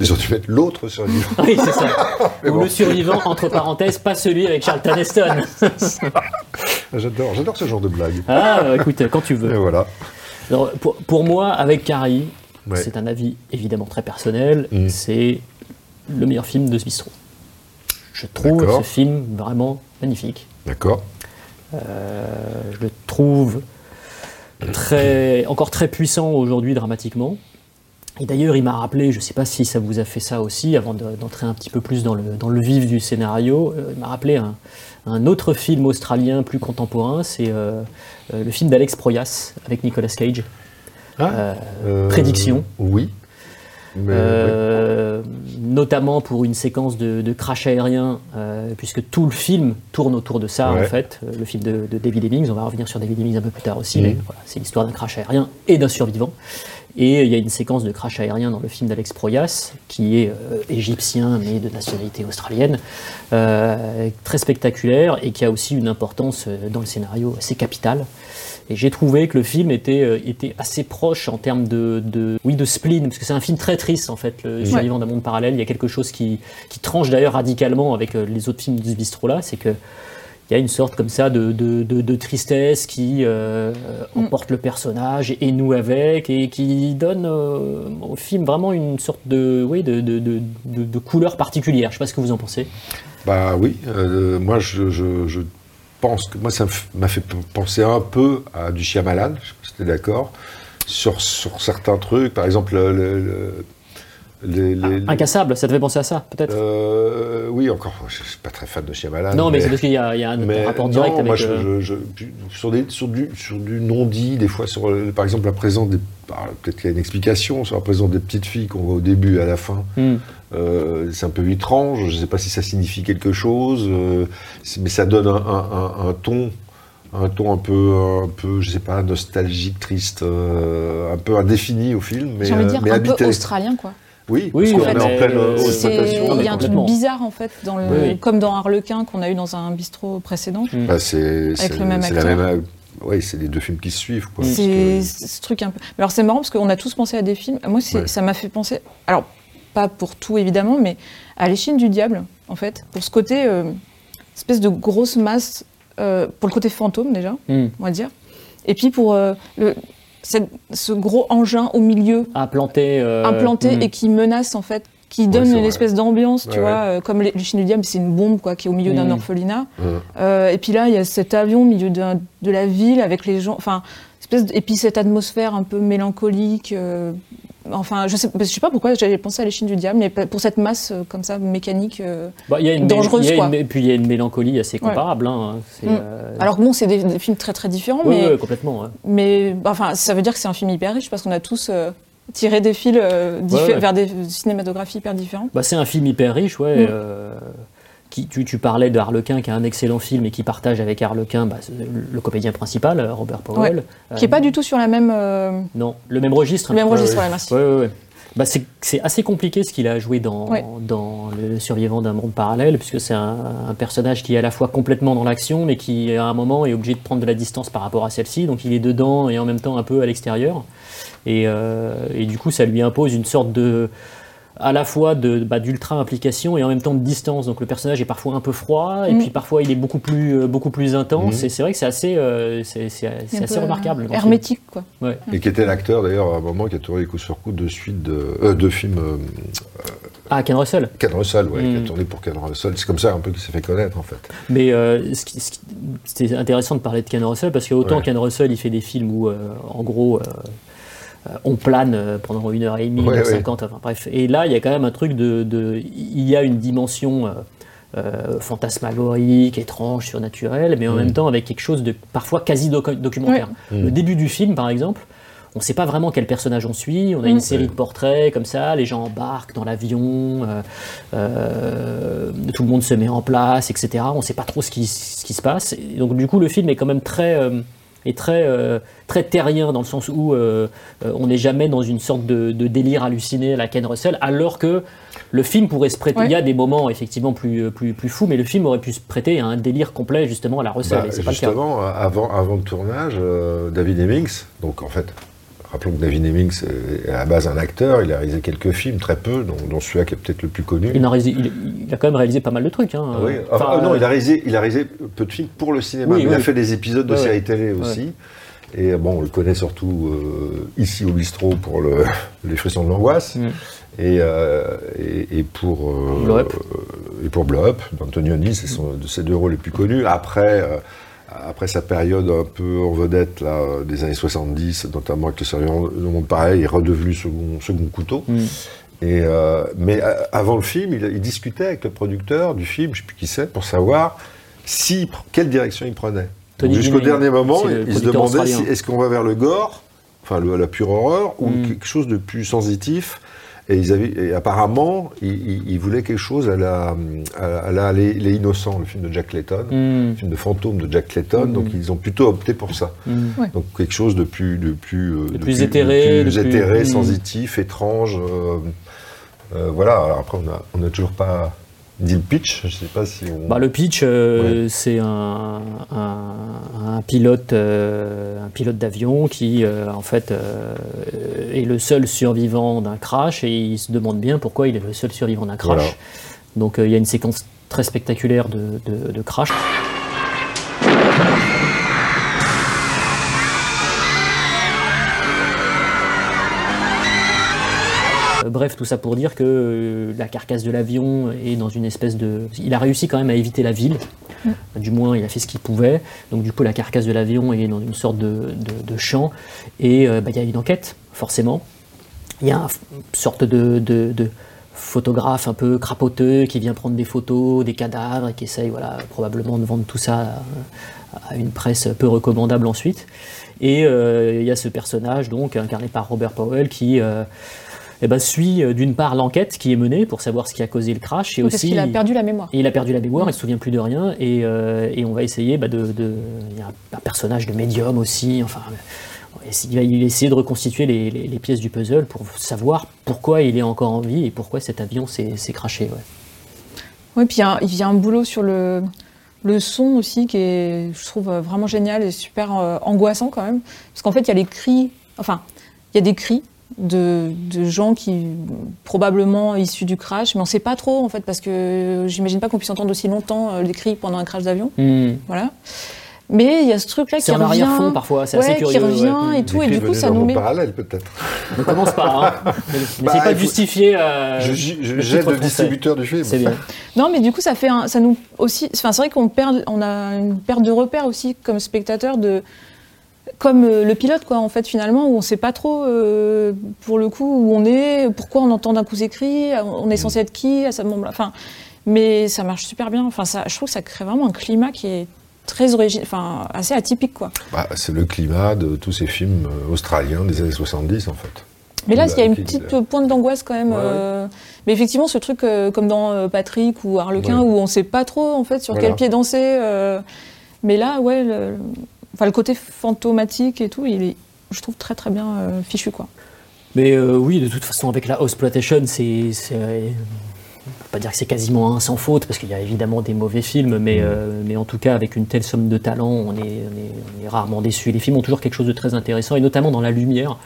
Ils ont dû mettre l'autre survivant.
Oui, c'est ça. Ou
bon.
le survivant, entre parenthèses, pas celui avec Charlton Heston.
J'adore, j'adore ce genre de blague.
ah, euh, écoute, quand tu
Et
veux.
voilà.
Alors, pour, pour moi, avec Carrie,
Ouais.
c'est un avis évidemment très personnel,
Mm.
c'est le meilleur film de ce bistrot. Je trouve ce film vraiment magnifique.
D'accord.
Euh, je le trouve très, encore très puissant aujourd'hui dramatiquement. Et d'ailleurs, il m'a rappelé, je ne sais pas si ça vous a fait ça aussi, avant de- d'entrer un petit peu plus dans le, dans le vif du scénario, euh, il m'a rappelé un, un autre film australien plus contemporain, c'est euh, euh, le film d'Alex Proyas avec Nicolas Cage. Euh, Prédiction.
Oui.
Euh, notamment pour une séquence de, de crash aérien, euh, puisque tout le film tourne autour de ça,
Ouais.
en fait. Euh, Le film de, de David Hemmings, on va revenir sur David Hemmings un peu plus tard aussi,
Mhm.
mais voilà, c'est l'histoire d'un crash aérien et d'un survivant. Et il y a une séquence de crash aérien dans le film d'Alex Proyas, qui est euh, égyptien, mais de nationalité australienne, euh, très spectaculaire et qui a aussi une importance euh, dans le scénario assez capitale. Et j'ai trouvé que le film était, euh, était assez proche en termes de, de- oui, de spleen, parce que c'est un film très triste en fait, le survivant d'un monde parallèle. Il y a quelque chose qui, qui tranche d'ailleurs radicalement avec euh, les autres films de ce bistrot-là, c'est que il y a une sorte comme ça de, de, de- de tristesse qui euh, emporte le personnage et nous avec, et qui donne euh, au film vraiment une sorte de, oui, de, de, de, de- de couleur particulière. Je sais pas ce que vous en pensez.
Bah oui, euh, moi je, je- je pense que moi ça m'a fait penser un peu à du Shyamalan, je sais pas si d'accord, sur, sur certains trucs, par exemple le, le- le- les, les-
Incassable, ça te fait penser à ça, peut-être
Euh, oui, encore, je suis pas très fan de Shyamalan.
Non, mais, c'est parce qu'il y a, il y a un
mais
rapport
non,
direct avec.
moi, je,
euh,
je- je- sur, des, sur, du, sur du non-dit, des fois, sur, par exemple, la présence des. bah, Peut-être qu'il y a une explication sur la présence des petites filles qu'on voit au début et à la fin.
hmm.
Euh, c'est un peu étrange, je ne sais pas si ça signifie quelque chose, euh, mais ça donne un, un- un- un ton, un ton un peu, un peu, je sais pas, nostalgique, triste, euh, un peu indéfini au film, mais,
J'ai envie de
euh,
dire
mais
un peu australien, quoi.
Oui,
Oui,
parce qu'on
en
est
fait,
en pleine euh, exploitation.
Il y a un truc bizarre, en fait, dans le,
Oui, oui.
comme dans Harlequin qu'on a eu dans un bistrot précédent.
Mm.
Bah, c'est
le même
la
acteur.
même, ouais, c'est les deux films qui se suivent. Quoi,
C'est
que-
ce truc un peu. Alors c'est marrant parce qu'on a tous pensé à des films. Moi,
Ouais.
ça m'a fait penser. Alors, pas pour tout évidemment, mais à l'échine du diable, en fait. Pour ce côté, euh, espèce de grosse masse, euh, pour le côté fantôme déjà,
Hmm.
on va dire. Et puis pour euh, le, cette- ce gros engin au milieu,
Implanté. euh,
implanté
hmm.
et qui menace en fait, qui donne une
vrai.
espèce d'ambiance, tu
Ouais,
vois, euh, comme les- l'échine du diable, c'est une bombe quoi, qui est au milieu d'un
Mm.
orphelinat.
Ouais.
Euh, et puis là, il y a cet avion au milieu de la ville avec les gens. Enfin, espèce de- et puis cette atmosphère un peu mélancolique. euh, enfin, je sais, je sais pas pourquoi j'avais pensé à l'échine du diable, mais pour cette masse euh, comme ça mécanique. euh,
Bah, y a une
dangereuse,
y a une- puis il y a une mélancolie assez
Ouais.
comparable. hein.
Mm.
euh,
Alors que bon, c'est des, des films très très différents,
ouais,
mais,
complètement.
mais bah, enfin, ça veut dire que c'est un film hyper riche parce qu'on a tous tiré des fils diffé-
Ouais, ouais.
vers des cinématographies hyper différentes.
Bah, c'est un film hyper riche, ouais.
Mm.
Euh, qui, tu, tu parlais de Harlequin, qui est un excellent film et qui partage avec Harlequin bah, le comédien principal, euh, Robert Powell.
Qui est
Euh,
pas du tout sur la même. euh,
Non, le même registre.
Le même registre,
ouais.
merci.
Ouais. Bah, c'est c'est assez compliqué ce qu'il a joué dans, dans Le survivant d'un monde parallèle, puisque c'est un, un personnage qui est à la fois complètement dans l'action, mais qui à un moment est obligé de prendre de la distance par rapport à celle-ci. Donc il est dedans et en même temps un peu à l'extérieur. Et, euh, et du coup, ça lui impose une sorte de à la fois de bah, d'ultra implication et en même temps de distance. Donc le personnage est parfois un peu froid et
Mm.
puis parfois il est beaucoup plus euh, beaucoup plus intense.
Mhm.
Et c'est vrai que c'est assez euh, c'est c'est-
un
c'est assez remarquable.
euh, hermétique, quoi.
Ouais.
Et qui était l'acteur d'ailleurs à un moment qui a tourné coup sur coup de suite de, euh, de films euh,
Ah, Ken Russell.
Ken Russell, ouais, qui
Mm.
a tourné pour Ken Russell. C'est comme ça un peu qu'il s'est fait connaître en fait.
Mais euh, ce qui- ce qui- c'était intéressant de parler de Ken Russell parce que autant
Ouais.
Ken Russell il fait des films où euh, en gros on plane euh, pendant une heure et demie,
Ouais,
une heure
ouais.
cinquante, enfin bref. Et là il y a quand même un truc de, de- il y a une dimension euh, euh, fantasmagorique, étrange, surnaturelle, mais en
Mm.
même temps avec quelque chose de parfois quasi docu- documentaire.
Ouais.
Le
Mm.
début du film par exemple. On ne sait pas vraiment quel personnage on suit. On a
Mm.
une série de portraits comme ça. Les gens embarquent dans l'avion. euh, euh, tout le monde se met en place, etc. On ne sait pas trop ce qui, ce qui se passe. Et donc du coup, le film est quand même très, est très, euh, très terrien dans le sens où euh, euh, on n'est jamais dans une sorte de, de délire halluciné à la Ken Russell, alors que le film pourrait se prêter.
Ouais.
Il y a des moments effectivement plus, plus, plus fous, mais le film aurait pu se prêter à un délire complet justement à la Russell.
Bah,
et c'est pas le cas.
justement, avant, avant le tournage, euh, David Hemmings, donc en fait, rappelons que David Hemmings est à la base un acteur, il a réalisé quelques films, très peu, dont, dont celui-là qui est peut-être le plus connu.
Il, a réalisé- il- il a quand même réalisé pas mal de trucs. hein.
Ah oui.
Enfin,
Enfin, non,
euh,
il a, réalisé, il a réalisé peu de films pour le cinéma.
Oui,
mais Il a fait des épisodes de séries télé aussi. Et euh, bon, on le connaît surtout euh, ici au bistrot pour le, les frissons de l'angoisse.
Mm.
Et, euh, et, et pour euh, euh, et pour Blow Up d'Antonioni, c'est de ses deux rôles les plus connus. Après, euh, après sa période un peu en vedette là, euh, des années 70, notamment avec le survivant de monde pareil, il est redevenu second, second couteau.
Mm.
Et euh, mais euh, avant le film, il, il discutait avec le producteur du film, je ne sais plus qui c'est, pour savoir si, quelle direction il prenait. Jusqu'au dernier moment,
le
il, se demandait si, est-ce qu'on va vers le gore, enfin le- la pure horreur, ou
Mm.
quelque chose de plus sensitif. Et, ils avaient, et apparemment, ils, voulaient quelque chose à la, à la- les, Les Innocents, le film de Jack Clayton,
Mm.
le film de fantôme de Jack Clayton.
Mm.
Donc ils ont plutôt opté pour ça.
Mm.
Donc quelque chose de plus, de plus, euh,
De plus éthéré,
de plus
de plus-
éthéré, sensitif, étrange. euh, euh, voilà. Alors après, on a, on a toujours pas dit le pitch. Je sais pas si on.
Bah, le pitch, euh, c'est un, un- un pilote, euh, un pilote d'avion qui, euh, en fait, euh, est le seul survivant d'un crash et il se demande bien pourquoi il est le seul survivant d'un crash.
Voilà.
Donc, il y a une séquence très spectaculaire de, de- de crash. Bref, tout ça pour dire que euh, la carcasse de l'avion est dans une espèce de... Il a réussi quand même à éviter la ville. Du moins, il a fait ce qu'il pouvait. Donc, du coup, la carcasse de l'avion est dans une sorte de, de- de champ. Et euh, bah, il y a une enquête, forcément. Il y a un- une sorte de, de- de photographe un peu crapoteux qui vient prendre des photos, des cadavres et qui essaye voilà, probablement de vendre tout ça à, une presse peu recommandable ensuite. Et euh, il y a ce personnage, donc, incarné par Robert Powell, qui... euh, eh ben, suit euh, d'une part l'enquête qui est menée pour savoir ce qui a causé le crash et
Parce
aussi
qu'il a perdu la mémoire.
et il a perdu la mémoire, il se souvient plus de rien, et, euh, et on va essayer bah, de, de- Il y a un, personnage de médium aussi, enfin. Il va essayer de reconstituer les, les- les pièces du puzzle pour savoir pourquoi il est encore en vie et pourquoi cet avion s'est s'est crashé. ouais.
Oui, puis il y a un- il y, a un boulot sur le, Le son aussi, qui est, je trouve, euh, vraiment génial et super euh, angoissant quand même. Parce qu'en fait, il y a les cris, enfin, il y a des cris de, de gens qui, probablement issus du crash, mais on sait pas trop en fait, parce que j'imagine pas qu'on puisse entendre aussi longtemps euh, les cris pendant un crash d'avion.
Hmm.
Voilà. Mais il y a ce truc-là qui
C'est en
revient.
arrière-fond parfois, c'est assez
ouais,
curieux.
qui revient
ouais.
et tout, et du coup, ça nous met.
parallèle peut-être.
Ne commence pas, hein.
Bah,
pas de
faut-
justifier. euh,
je je- je
le
distributeur du film.
C'est bien.
Non, mais du coup, ça fait un, ça nous aussi. Enfin, c'est vrai qu'on perd, on a une perte de repères aussi comme spectateur de, comme euh, le pilote, quoi. En fait, finalement, où on sait pas trop, euh, pour le coup, où on est, pourquoi on entend d'un coup ces cris, on est censé être qui à ce moment-là. Enfin, mais ça marche super bien. Enfin, ça, je trouve que ça crée vraiment un climat qui est très original, enfin, assez atypique, quoi.
Bah, c'est le climat de tous ces films euh, australiens des années 70 en fait.
Mais là, il y a une petite pointe d'angoisse quand même.
Ouais, ouais.
Mais effectivement, ce truc euh, comme dans Patrick ou Harlequin,
Ouais.
où on sait pas trop en fait sur
Voilà.
quel pied danser. euh, Mais là, ouais, le... le- Enfin, le côté fantomatique et tout, il est, je trouve, très très bien euh, fichu quoi.
Mais euh, oui, de toute façon, avec la exploitation, c'est. c'est, euh, on peut pas dire que c'est quasiment un sans faute, parce qu'il y a évidemment des mauvais films, mais, euh, mais en tout cas, avec une telle somme de talent, on est, on est, on est rarement déçu. Les films ont toujours quelque chose de très intéressant, et notamment dans la lumière.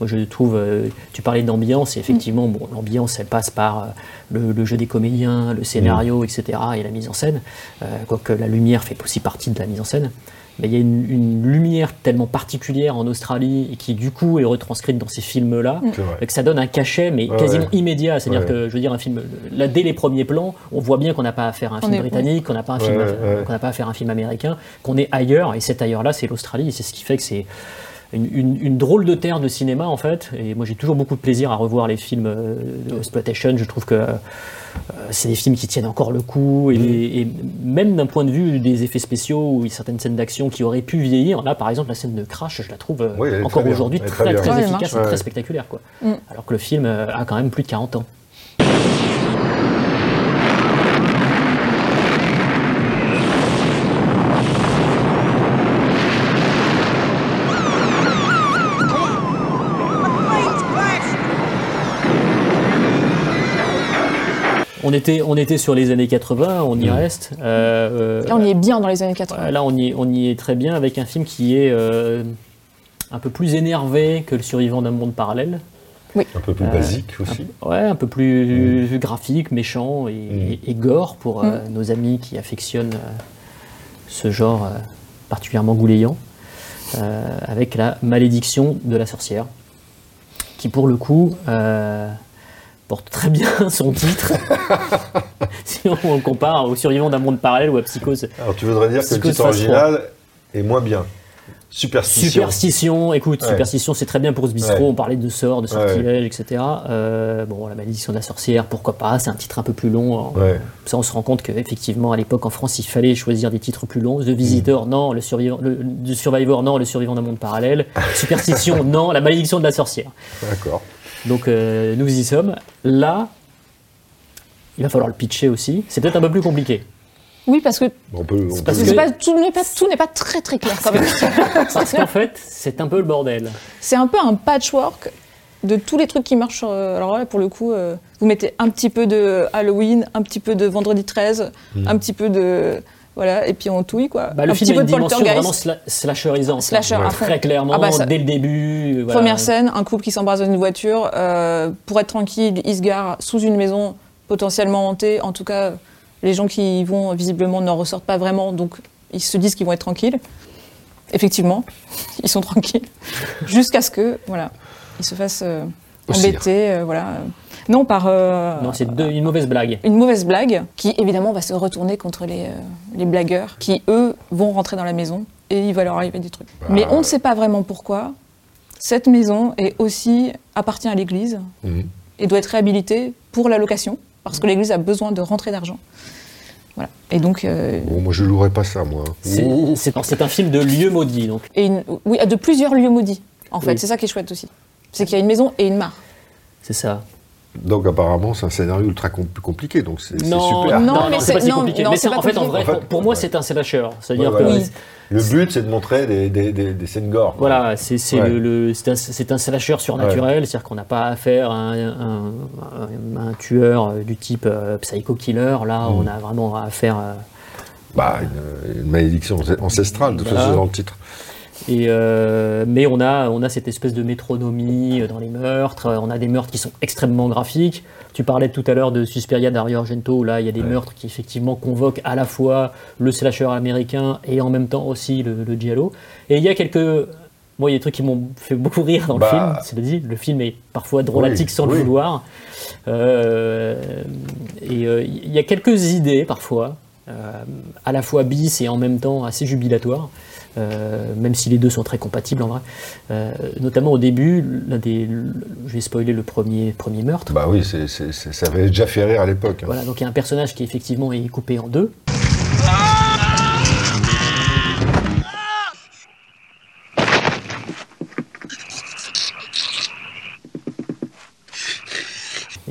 Moi, je trouve, euh, tu parlais d'ambiance, et effectivement, bon, l'ambiance, elle passe par euh, le, le jeu des comédiens, le scénario, etc., et la mise en scène. Euh, quoique la lumière fait aussi partie de la mise en scène. Mais il y a une, une lumière tellement particulière en Australie et qui du coup est retranscrite dans ces films-là,
vrai.
que ça donne un cachet, mais
Ouais,
quasiment
ouais.
immédiat. C'est-à-dire
Ouais.
que, je veux dire, un film, là, dès les premiers plans, on voit bien qu'on n'a pas affaire à un
On
film britannique, qu'on n'a pas un film, pas affaire à un film américain, qu'on est ailleurs, et cet ailleurs-là, c'est l'Australie, et c'est ce qui fait que c'est une, une- une drôle de terre de cinéma en fait. Et moi, j'ai toujours beaucoup de plaisir à revoir les films euh, de exploitation. Je trouve que euh, c'est des films qui tiennent encore le coup, et, et même d'un point de vue des effets spéciaux ou certaines scènes d'action qui auraient pu vieillir. Là, par exemple, la scène de crash, je la trouve euh,
Oui,
encore aujourd'hui très
très
très,
bien.
Ouais, elle
efficace et très spectaculaire, quoi.
Mm.
Alors que le film euh, a quand même plus de 40 ans. On était, on était sur les années 80, on y reste. Euh,
Là, on y est bien dans les années 80.
euh, Là, on y, on y est très bien avec un film qui est euh, un peu plus énervé que Le survivant d'un monde parallèle.
Un peu plus
Euh,
basique aussi.
Ouais, un peu plus graphique, méchant et, et gore pour euh, nos amis qui affectionnent euh, ce genre euh, particulièrement goulayant, euh, avec la malédiction de la sorcière, qui pour le coup euh, porte très bien son titre, si on le compare au survivant d'un monde parallèle ou à Psychose.
Alors tu voudrais dire que le titre original est moins bien. Superstition.
Superstition, écoute,
Ouais.
superstition c'est très bien pour ce bistrot,
Ouais.
on parlait de sorts, de
Ouais.
sortilèges, etc. Euh, bon, la malédiction de la sorcière, pourquoi pas, c'est un titre un peu plus long.
Ouais.
Ça, on se rend compte qu'effectivement, à l'époque, en France, il fallait choisir des titres plus longs. The Visitor, non. Le survivant, le, The Survivor, non. Le survivant d'un monde parallèle. Superstition, non. La malédiction de la sorcière.
D'accord.
Donc, euh, nous y sommes. Là, il va falloir le pitcher aussi. C'est peut-être un peu plus compliqué.
Oui, parce que,
On peut, on
parce
peut-
que-
c'est pas- tout n'est pas, tout n'est pas très très clair quand même.
Parce qu'en fait, c'est un peu le bordel.
C'est un peu un patchwork de tous les trucs qui marchent. sur- euh, Alors là, pour le coup, euh, vous mettez un petit peu de Halloween, un petit peu de Vendredi 13, un petit peu de. Voilà, et puis on touille, quoi.
Bah, le
un
film
petit
a
peu
une
de
dimension vraiment sla slasherisante.
Slasher
hein. Très clairement,
Ah bah, ça-
dès le début. voilà.
Première scène, un couple qui s'embrasse dans une voiture. euh, pour être tranquille, ils se garent sous une maison potentiellement hantée. En tout cas, les gens qui y vont, visiblement, n'en ressortent pas vraiment. Donc, ils se disent qu'ils vont être tranquilles. Effectivement, ils sont tranquilles. Jusqu'à ce que, voilà, ils se fassent euh, embêter. euh, voilà. Non, par euh,
Non, c'est deux- une mauvaise blague.
une mauvaise blague qui, évidemment, va se retourner contre les, euh, les blagueurs qui, eux, vont rentrer dans la maison et il va leur arriver des trucs.
Bah.
Mais on ne sait pas vraiment pourquoi. Cette maison est aussi appartient à l'Église
Mhm.
et doit être réhabilitée pour la location parce que l'Église a besoin de rentrer d'argent. Voilà. Et donc, euh,
Bon, moi je louerais pas ça, moi.
C'est un film de lieu maudit. Donc.
et une- oui, de plusieurs lieux maudits. En fait,
Oui.
c'est ça qui est chouette aussi. C'est qu'il y a une maison et une mare.
C'est ça.
Donc apparemment c'est un scénario ultra com- compliqué, donc c'est super.
Non,
non,
mais
c'est pas si compliqué.
non,
mais
c'est
c'est-
pas
en fait, en
compliqué.
vrai,
En fait,
pour, moi,
ouais.
c'est un slasher. C'est-à-dire
Ouais, voilà.
que
Oui.
Le but c'est de montrer des, des, des, des scènes gore. quoi.
voilà, c'est c'est
Ouais.
le, le- c'est un, un slasher surnaturel, c'est-à-dire qu'on n'a pas affaire à un, un- un- un tueur euh, du type euh, psycho killer. Là,
Mm.
on a vraiment affaire. euh,
Bah, une, une malédiction ancestrale, de toute
Voilà.
façon, dans le titre.
Et euh, mais on a, on a cette espèce de métronomie euh, dans les meurtres. euh, On a des meurtres qui sont extrêmement graphiques. Tu parlais tout à l'heure de Suspiria d'Ario Argento. où Là, il y a des meurtres qui effectivement convoquent à la fois le slasher américain et en même temps aussi le, le giallo. Et il y a quelques Moi, il y a des trucs qui m'ont fait beaucoup rire dans le
Bah.
film. C'est dit, le film est parfois drôlatique
Oui,
sans le vouloir. Euh, et euh, il y a quelques idées parfois, à la fois bis et en même temps assez jubilatoires. Euh, même si les deux sont très compatibles en vrai. Euh, notamment au début, l'un des, je vais spoiler le premier, premier meurtre.
Bah oui, c'est- c'est- c'est- ça avait déjà fait rire à l'époque. hein.
Voilà, donc il y a un personnage qui effectivement est coupé en deux.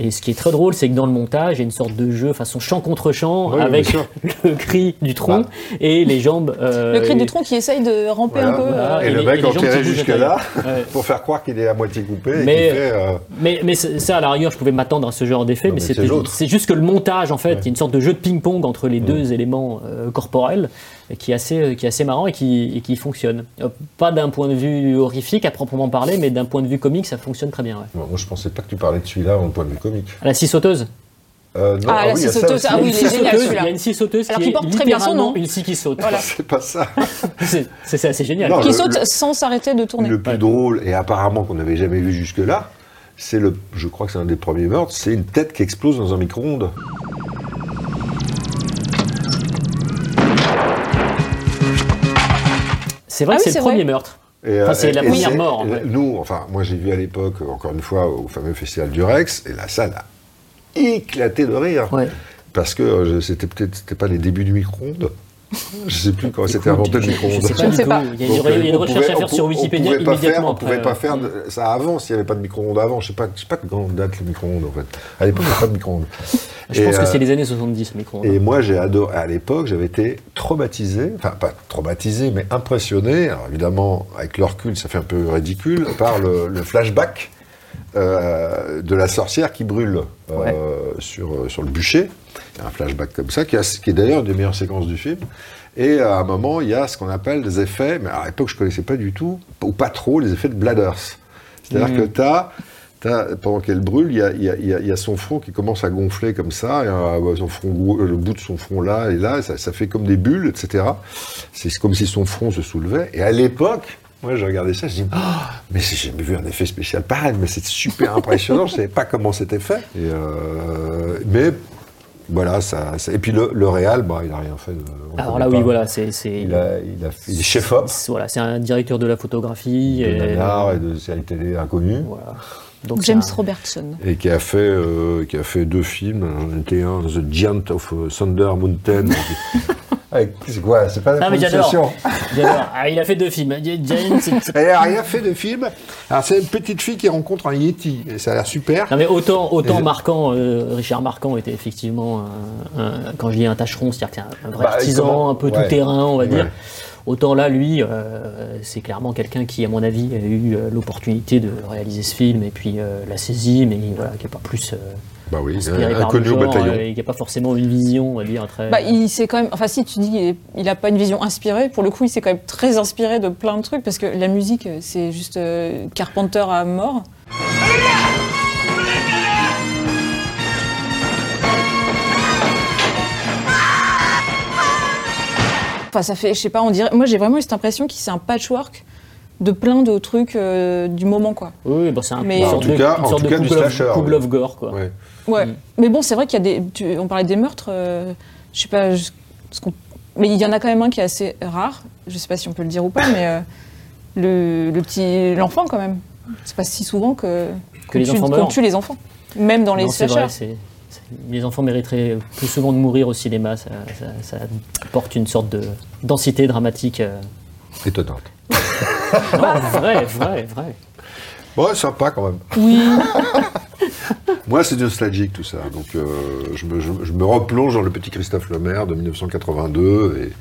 Et ce qui est très drôle, c'est que dans le montage, il y a une sorte de jeu façon chant contre chant
Oui,
avec le cri du tronc
Bah.
et les jambes. euh,
Le cri
et-
du tronc qui essaye de ramper
Voilà.
un peu.
Voilà.
Et,
Et
le
les-
mec enterré
qui bougent
jusque-là pour faire croire qu'il est à moitié coupé
Mais-
fait. euh,
Mais, mais ça, à la rigueur, je pouvais m'attendre à ce genre d'effet, mais,
mais c'est
juste que le montage, en fait, il y a une sorte de jeu de ping-pong entre les deux éléments euh, corporels qui est assez, euh, qui est assez marrant et qui, et qui fonctionne. Euh, Pas d'un point de vue horrifique à proprement parler, mais d'un point de vue comique, ça fonctionne très bien. ouais.
bon, moi, je pensais pas que tu parlais de celui-là en point de vue comique.
La scie sauteuse
Euh, non,
Ah, la
oui,
scie sauteuse, ah oui,
Il
est génial,
sauteuse,
celui-là.
Il y a une scie sauteuse
Alors
qui
porte très bien son nom.
une scie qui saute.
Voilà.
C'est pas ça.
C'est c'est assez génial.
Non,
Qui
le-
saute
le-
sans s'arrêter de tourner.
Le plus
Ouais.
drôle, et apparemment qu'on n'avait jamais vu jusque-là, c'est le. Je crois que c'est un des premiers meurtres, c'est une tête qui explose dans un micro-ondes.
C'est vrai
Ah
que
oui,
c'est le premier
vrai.
meurtre.
Et,
Enfin,
euh,
c'est la
et
première mort, en
et
fait.
Nous, enfin, moi j'ai vu à l'époque, encore une fois, au fameux festival du Rex, et la salle a éclaté de rire.
Ouais.
Parce que euh, c'était peut-être c'était pas les débuts du micro-ondes. Je sais plus comment c'était inventé le micro-ondes.
Je du
sais pas.
Il y a une,
Donc,
il y a une
on
recherche
pouvait-
à faire
on
sur Wikipédia
on
immédiatement.
faire, on
après,
pouvait pas faire de- ça avant s'il n'y avait pas de micro-ondes avant. Je sais pas, je sais pas de grande date le micro-ondes en fait. À l'époque, il n'y avait pas de micro-ondes.
Je
Et,
pense que
euh,
c'est les années 70, le micro.
Et moi, j'ai adoré. À l'époque, j'avais été traumatisé, enfin pas traumatisé, mais impressionné. Alors évidemment, avec le recul, ça fait un peu ridicule, par le, le flashback euh, de la sorcière qui brûle euh,
Ouais.
sur, euh, sur le bûcher. Il y a un flashback comme ça, qui, a- qui est d'ailleurs une des meilleures séquences du film. Et à un moment, il y a ce qu'on appelle des effets, mais à l'époque, je ne connaissais pas du tout, ou pas trop, les effets de bladders. C'est-à-dire
Mhm.
que tu as pendant qu'elle brûle, il y a, il y a- il y a- il y a son front qui commence à gonfler comme ça, et, son front, gros- le bout de son front là et là, ça, ça fait comme des bulles, etc. C'est comme si son front se soulevait. Et à l'époque, moi, j'ai regardé ça, je dis, Ah, mais j'ai jamais vu un effet spécial pareil, mais c'est super impressionnant. je savais pas comment c'était fait. Et, euh, mais voilà, ça, ça- Et puis le, le Real, bah, il a rien fait. de- on
Alors là, oui, voilà, c'est. c'est-
Il, a, il, a, il est chef-op
c'est- Voilà, c'est un directeur de la photographie.
de
et-
nanar et de séries télé inconnues.
Voilà. Donc,
James
un-
Robertson.
et qui a fait euh, qui a fait deux films j'en étais un The Giant of euh, Thunder Mountain c'est quoi c'est pas la
Ah, mais j'adore. Ah, il a fait deux films. C'est-
elle a rien fait de film alors c'est une petite fille qui rencontre un Yeti et ça a l'air super
Non mais autant, autant
Et-
marquant, euh, Richard Marquand était effectivement, un, un- quand je dis un tâcheron, c'est-à-dire un, un vrai
Bah,
artisan,
comment-
un peu
ouais.
tout-terrain, on va dire. Autant là, lui, euh, c'est clairement quelqu'un qui, à mon avis, a eu euh, l'opportunité de réaliser ce film et puis euh, l'a saisi, mais voilà, qui n'est pas plus
bah oui
inspiré le
inconnu au bataillon
euh, et qui n'a pas forcément une vision, on va dire, très...
Bah, il s'est quand même. Enfin, si tu dis il n'a pas une vision inspirée, pour le coup, il s'est quand même très inspiré de plein de trucs parce que la musique, euh, c'est juste euh, Carpenter à mort. Enfin, ça fait, je sais pas, on dirait. Moi, j'ai vraiment eu cette impression qu'il c'est un patchwork de plein de trucs euh, du moment, quoi.
Oui, bah, c'est un,
Mais- Bah, en
tout
de,
cas-
une
en tout
de
cas, du
couple of-
slasher,
couple of gore, quoi.
Ouais.
Ouais.
Mm.
Mais bon, c'est vrai qu'il y a des. tu- on parlait des meurtres. euh, je sais pas. je- ce qu'on- mais il y en a quand même un qui est assez rare. Je sais pas si on peut le dire ou pas, mais euh, le, le petit. L'enfant, quand même. C'est pas si souvent que.
Que les
qu'on tue-
enfants
qu'on
meurent.
tue les enfants. Même dans les
c'est- les enfants mériteraient plus souvent de mourir au cinéma, ça, ça- ça apporte une sorte de densité dramatique. euh.
étonnante
Non, vrai, vrai, vrai.
bon sympa quand même
Oui.
moi c'est nostalgique tout ça. Donc euh, je, me, je, je me replonge dans le petit Christophe Lemaire de 1982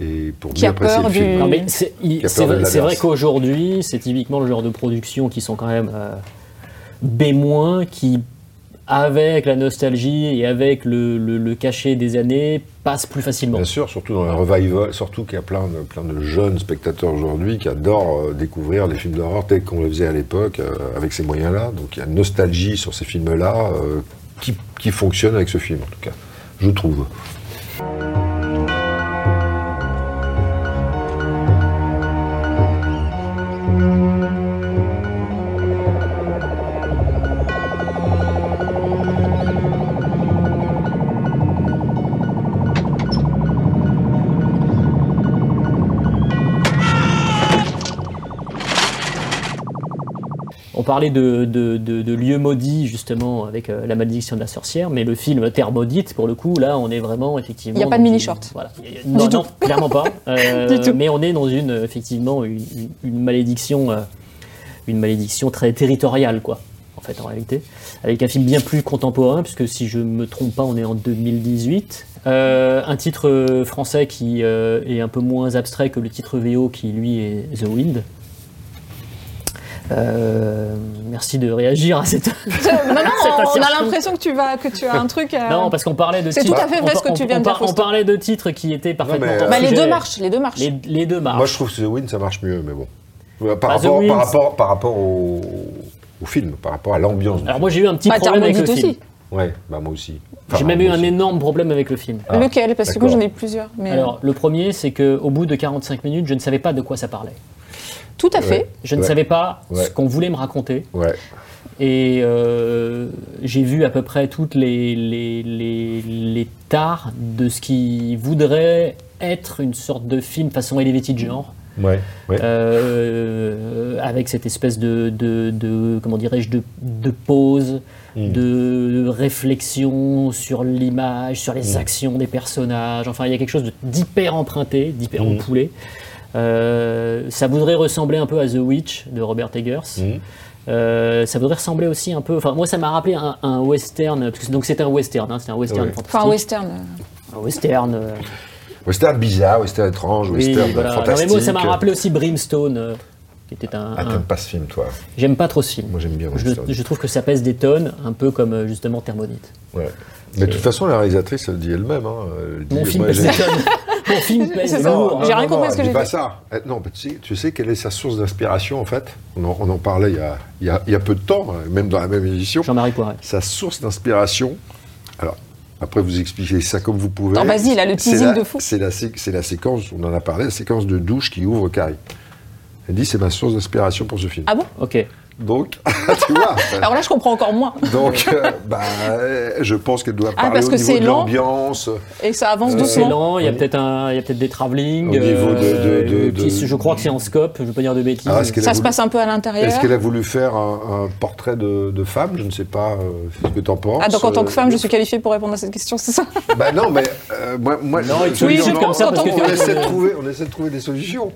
et, et pour
Qui a
apprécier
peur
le film.
C'est vrai, qu'aujourd'hui, c'est typiquement le genre de production qui sont quand même euh, B-, qui avec la nostalgie et avec le, le- le cachet des années, passe plus facilement.
Bien sûr, surtout dans les revival, surtout qu'il y a plein de, plein de jeunes spectateurs aujourd'hui qui adorent euh, découvrir les films d'horreur tels qu'on les faisait à l'époque, euh, avec ces moyens-là. Donc il y a une nostalgie sur ces films-là euh, qui, qui fonctionne avec ce film, en tout cas, je trouve.
Parlait de, de, de- de lieux maudits justement avec euh, la malédiction de la sorcière, mais le film Terre maudite, pour le coup, là, on est vraiment effectivement.
Il y a pas de mini-short.
Voilà. Non,
Du
non, clairement pas. Euh,
Du tout.
Mais on est dans une effectivement une, malédiction, euh, une malédiction très territoriale, quoi. En fait, en réalité, avec un film bien plus contemporain, puisque si je me trompe pas, on est en 2018. Euh, un titre français qui est un peu moins abstrait que le titre VO qui lui est The Wind. Euh, merci de réagir à cette.
Non, non,
Cette
on a l'impression que tu, vas, que tu as un truc à...
Non, parce qu'on parlait de
C'est tout à fait vrai
on
ce que tu viens
on
de dire,
On parlait de titres qui étaient parfaitement.
mais, euh,
Bah, les deux marchent, les deux marchent.
Les, les deux marchent.
Moi, je trouve que The Win, ça marche mieux, mais bon. Par,
Bah, The
rapport, par, rapport, par rapport au, au film, par rapport à l'ambiance.
Alors moi j'ai eu un petit
Bah,
problème avec le
aussi.
film. Ouais, bah moi aussi.
J'ai
Enfin,
même eu un
aussi.
énorme problème avec le film.
Ah,
Lequel? Parce que moi j'en ai plusieurs. Mais...
Alors le premier c'est que au bout de 45 minutes je ne savais pas de quoi ça parlait.
Tout à fait.
Je ne
Ouais.
savais pas ce qu'on voulait me raconter.
Ouais.
Et euh, j'ai vu à peu près toutes les, les, les, les tares de ce qui voudrait être une sorte de film façon Elevated genre.
Ouais. ouais.
euh, avec cette espèce de, de, de- comment dirais-je, de, de pause,
Mm.
de réflexion sur l'image, sur les
Mm.
actions des personnages. Enfin, il y a quelque chose d'hyper emprunté, d'hyper
Mm.
empoulé. Euh, ça voudrait ressembler un peu à The Witch de Robert Eggers.
Mm.
Euh, ça voudrait ressembler aussi un peu. Enfin, moi, ça m'a rappelé un, un western. Parce que, donc, c'est un western. hein, c'est un western
Ouais.
fantastique.
Enfin, un western. euh,
Un western. euh,
Western bizarre, western étrange,
oui,
western
voilà. Non, mais
fantastique.
moi, ça m'a rappelé aussi Brimstone, euh, qui était un.
Ah,
un-
t'aimes pas ce film, toi?
J'aime pas trop ce film.
Moi, j'aime bien
Je,
Western.
je trouve que ça pèse des tonnes, un peu comme justement Thermodite.
Ouais. Mais de toute façon, la réalisatrice, elle le dit elle-même. Hein. Elle dit,
Mon film
moi,
pèse des tonnes. Mon film pèse.
J'ai
Non,
rien
non,
compris
non,
ce que
elle dit
j'ai
pas
dit.
ça. Eh, Non, mais tu sais, tu sais quelle est sa source d'inspiration, en fait? On en, on en parlait il y, a, il y a- il y a peu de temps, même dans la même émission.
Jean-Marie Poiret.
Sa source d'inspiration, alors, après vous expliquez ça comme vous pouvez.
Attends, vas-y, il a le teasing de fou.
C'est la, la séquence, on en a parlé, la séquence de douche qui ouvre Carrie. Elle dit c'est ma source d'inspiration pour ce film.
Ah bon?
Ok.
Donc, tu vois.
Alors là, je comprends encore moins.
Donc, euh, bah, euh, je pense qu'elle doit
Ah,
parler
parce
au
que
niveau
c'est
de l'ambiance.
Et ça avance
Euh,
C'est
doucement.
lent, il y a peut-être un, il y a peut-être des travelling.
Au niveau de- de- de-
qui-
de-
je crois que c'est en scope. Je veux pas dire de bêtises.
Ah,
Ça se passe un peu à l'intérieur.
Est-ce qu'elle a voulu faire un, un portrait de, de femme? Je ne sais pas euh, ce que tu en penses.
Ah, donc en tant que
Euh,
femme, je suis qualifiée pour répondre à cette question, c'est ça?
Bah non, mais euh, moi, moi
Non, te
Oui, je
comme ça
pense
parce que
on, essaie de trouver, on essaie de trouver des solutions.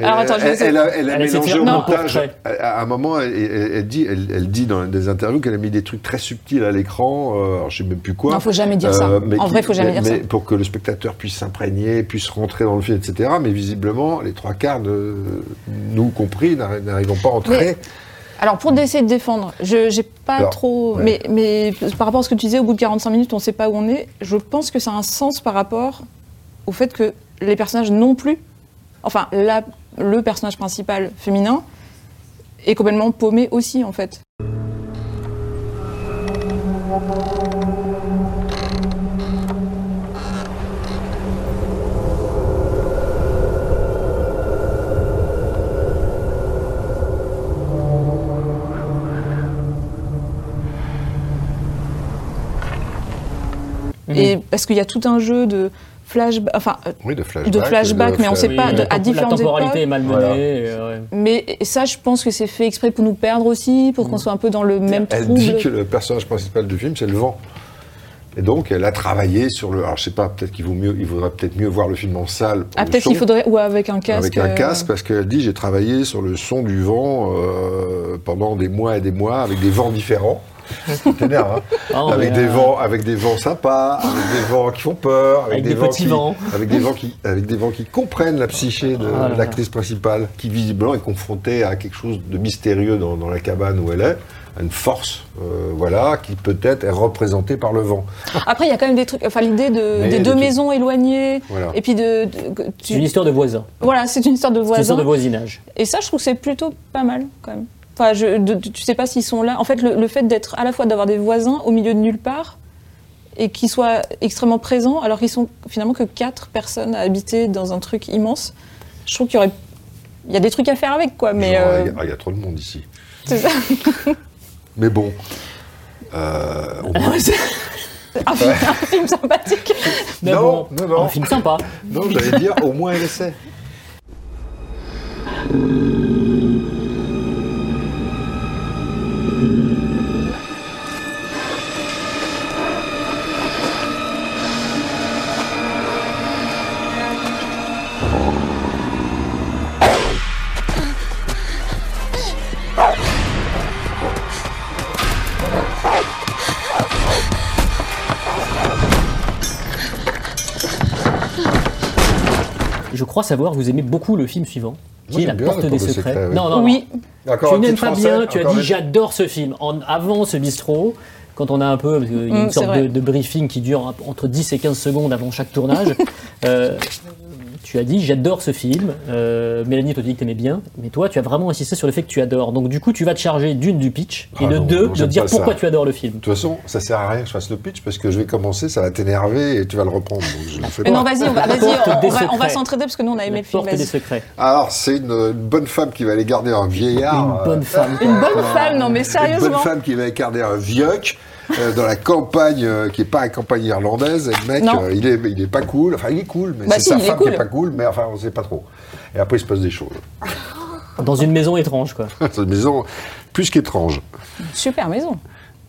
Alors, attends, je vais
elle, a, mélangé
faire
au
un
montage.
portrait.
À, à un moment, elle, elle- elle dit, elle, elle dit dans des interviews qu'elle a mis des trucs très subtils à l'écran. Euh, alors, je sais même plus quoi.
Non, faut jamais dire ça.
Euh, mais
En
qui-
vrai, faut jamais
mais-
dire
mais
ça.
Pour que le spectateur puisse s'imprégner, puisse rentrer dans le film, etc. Mais visiblement, les trois quarts, de, nous compris, n'arri- n'arrivons pas à entrer.
Mais- Alors, pour essayer de défendre, je j'ai pas
Alors,
trop.
ouais.
Mais, mais par rapport à ce que tu disais, au bout de 45 minutes, on sait pas où on est. Je pense que ça a un sens par rapport au fait que les personnages non plus. Enfin, la- le personnage principal féminin est complètement paumé aussi, en fait. Et parce qu'il y a tout un jeu de flashback, enfin, euh,
Oui, de flashback.
De flashback, mais on sait
Oui,
pas, de-
la,
à
tempo- la
différentes
temporalité
époques.
est malmenée.
Voilà.
euh, ouais.
mais ça, je pense que c'est fait exprès pour nous perdre aussi, pour qu'on soit un peu dans le même
Elle
trouble.
dit que le personnage principal du film, c'est le vent. Et donc, elle a travaillé sur le. Alors, je sais pas, peut-être qu'il vaut mieux, il faudrait peut-être mieux voir le film en salle. pour
Ah, peut-être qu'il faudrait, ou avec un casque.
Avec un
euh,
casque, parce qu'elle dit j'ai travaillé sur le son du vent euh, pendant des mois et des mois, avec des vents différents. Ça t'énerve, hein
on
avec, des
euh,
vents, avec des vents sympas, avec des vents qui font peur, avec,
Avec des
vents
petits
qui,
vents.
avec des vents qui, avec des vents qui comprennent la psyché de
Ah
l'actrice principale, qui visiblement est confrontée à quelque chose de mystérieux dans, dans la cabane où elle est, à une force, euh, voilà, qui peut-être est représentée par le vent.
Après, il y a quand même des trucs. Enfin, l'idée de,
Mais
des
de
deux
tout-
maisons éloignées.
Voilà.
Et puis de. de- que tu-
C'est une histoire de voisins.
Voilà, c'est une histoire de
C'est une histoire de voisinage.
Et ça, je trouve que c'est plutôt pas mal quand même. Enfin, je, de- de- tu sais pas s'ils sont là. En fait, le, le fait d'être à la fois d'avoir des voisins au milieu de nulle part et qu'ils soient extrêmement présents, alors qu'ils sont finalement que quatre personnes à habiter dans un truc immense. Je trouve qu'il y aurait, il y a des trucs à faire avec quoi. Mais
Genre,
euh,
il y a- ah, il y, a trop de monde ici.
c'est ça.
Mais bon. euh, on peut-
un, film, un film sympathique.
Mais
Non,
bon,
non, non.
Un film sympa.
non, j'allais dire, au moins elle essaie.
Je crois savoir que vous aimez beaucoup le film suivant, qui
Moi,
est La Porte des Secrets.
Secrets, oui.
Non, non,
Oui.
Tu n'aimes pas bien, tu as dit j'adore ce film. En, avant ce bistrot, quand on a un peu, parce qu'il y a une
Mm,
sorte de, briefing qui dure entre 10 et 15 secondes avant chaque tournage, euh, tu as dit j'adore ce film. Euh, Mélanie, tu dis que tu aimais bien, mais toi tu as vraiment insisté sur le fait que tu adores. Donc du coup, tu vas te charger d'une du pitch et
Ah
de
non,
deux
non,
de dire pourquoi
ça.
tu adores le film.
De toute façon, ça sert à rien que je fasse le pitch parce que je vais commencer, ça va t'énerver et tu vas le reprendre. Donc je le fais
Mais
pas.
non, vas-y, on va, vas-y,
Porte
on,
des
on va, on va
secrets.
s'entraider parce que nous on a aimé le film.
Porte des. Secrets.
Alors, c'est une, une bonne femme qui va aller garder un vieillard.
Une bonne
euh,
femme.
Une bonne femme, non mais
Une
sérieusement.
bonne femme qui va garder un vieux euh, dans la campagne euh, qui est pas la campagne irlandaise. Et le mec, euh, il, est, il est pas cool. Enfin, il est cool, mais
Bah
c'est
si,
sa
est
femme
cool.
qui est pas cool. Mais enfin, on sait pas trop. Et après, il se passe des choses.
Dans une maison étrange, quoi.
C'est une maison plus qu'étrange.
Super maison.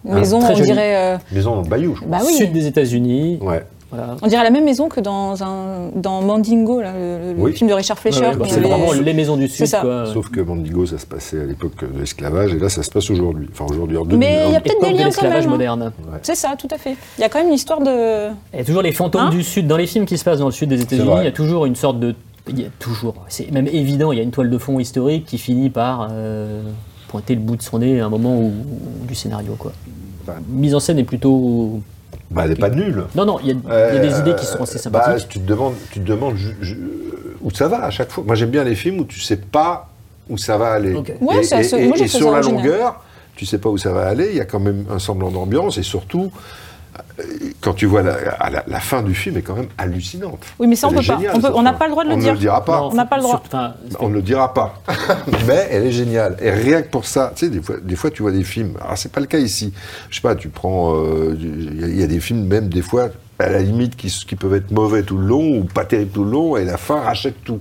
Une
Ah,
maison,
très
on
jolie.
dirait. euh,
Maison dans le Bayou, je crois.
bah oui.
Sud des États-Unis.
Ouais.
Voilà.
On dirait la même maison que dans, un, dans Mandingo, là, le, film de Richard Fleischer.
Ouais, ouais, bah, c'est vraiment les maisons du Sud,
ça.
quoi.
Sauf que Mandigo, ça se passait à l'époque de l'esclavage, et là, ça se passe aujourd'hui. Enfin, aujourd'hui, en 2001.
Mais il y a peut-être des
de
liens quand
l'esclavage
même. hein.
moderne.
C'est ça, tout à fait. Il y a quand même une histoire de.
Il y a toujours les fantômes
Hein
du Sud. Dans les films qui se passent dans le Sud des États-Unis, il y a toujours une sorte de. Il y a toujours. C'est même évident, il y a une toile de fond historique qui finit par euh, pointer le bout de son nez à un moment où, où- du scénario. Quoi. Mise en scène est plutôt.
Bah, elle n'est pas nulle.
Non, non, il y a, y a des idées qui sont assez
Euh, bah,
sympathiques.
tu te demandes, tu te demandes où ça va à chaque fois. Moi, j'aime bien les films où tu sais pas où ça va aller.
Ouais,
et,
c'est assez-
et-
moi, j'ai
et
trouvé
sur la
original.
longueur, tu sais pas où ça va aller. Il y a quand même un semblant d'ambiance et surtout. Quand tu vois la, à la, la fin du film est quand même hallucinante.
Oui, mais ça, on peut pas.
géniale,
On on n'a pas le droit de le
On
dire.
ne le dira pas.
Non,
on n'a pas le droit.
On ne le dira pas. Mais elle est géniale. Et rien que pour ça, tu sais, des fois, des fois tu vois des films. Alors, c'est pas le cas ici. Je sais pas, tu prends. euh, Il y a- il y, a des films, même des fois, à la limite, qui, qui peuvent être mauvais tout le long ou pas terribles tout le long, et la fin rachète tout.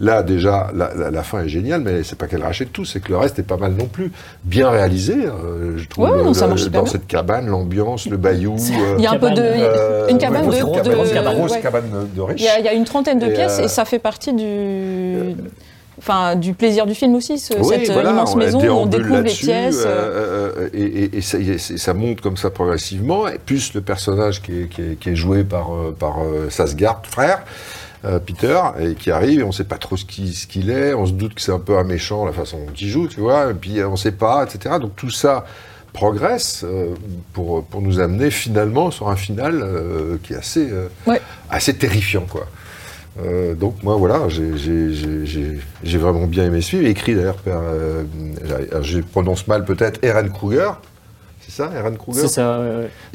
Là, déjà, la, la- la fin est géniale, mais c'est pas qu'elle rachète tout, c'est que le reste est pas mal non plus. Bien réalisé, euh, je trouve.
Ouais, non, ça
euh,
marche super
dans
bien.
cette cabane, l'ambiance, le bayou. euh,
Il y a un peu de.
euh,
une cabane
grosse
de.
cabane,
de-
grosse cabane, grosse
ouais.
cabane de riches.
Il y, a, il y a une trentaine de
Et,
pièces
euh,
et ça fait partie du. Enfin, du plaisir du film aussi, ce-
Oui,
cette euh,
voilà,
immense
on
maison où on découvre les pièces. euh,
euh, euh, et, et- et ça, monte comme ça progressivement. Et plus le personnage qui est, qui est- qui est joué par, euh, par euh, Sasgard, frère, euh, Peter, et qui arrive, et on ne sait pas trop ce qu'il ce qu'il est, on se doute que c'est un peu un méchant, la façon dont il joue, tu vois, et puis euh, on ne sait pas, etc. Donc tout ça progresse euh, pour, pour nous amener finalement sur un final euh, qui est assez,
Ouais.
assez terrifiant, quoi. Euh, donc moi voilà, j'ai- vraiment bien aimé film, écrit d'ailleurs par, euh, je prononce mal peut-être, Eren Kruger, ça, Eren Kruger
C'est ça.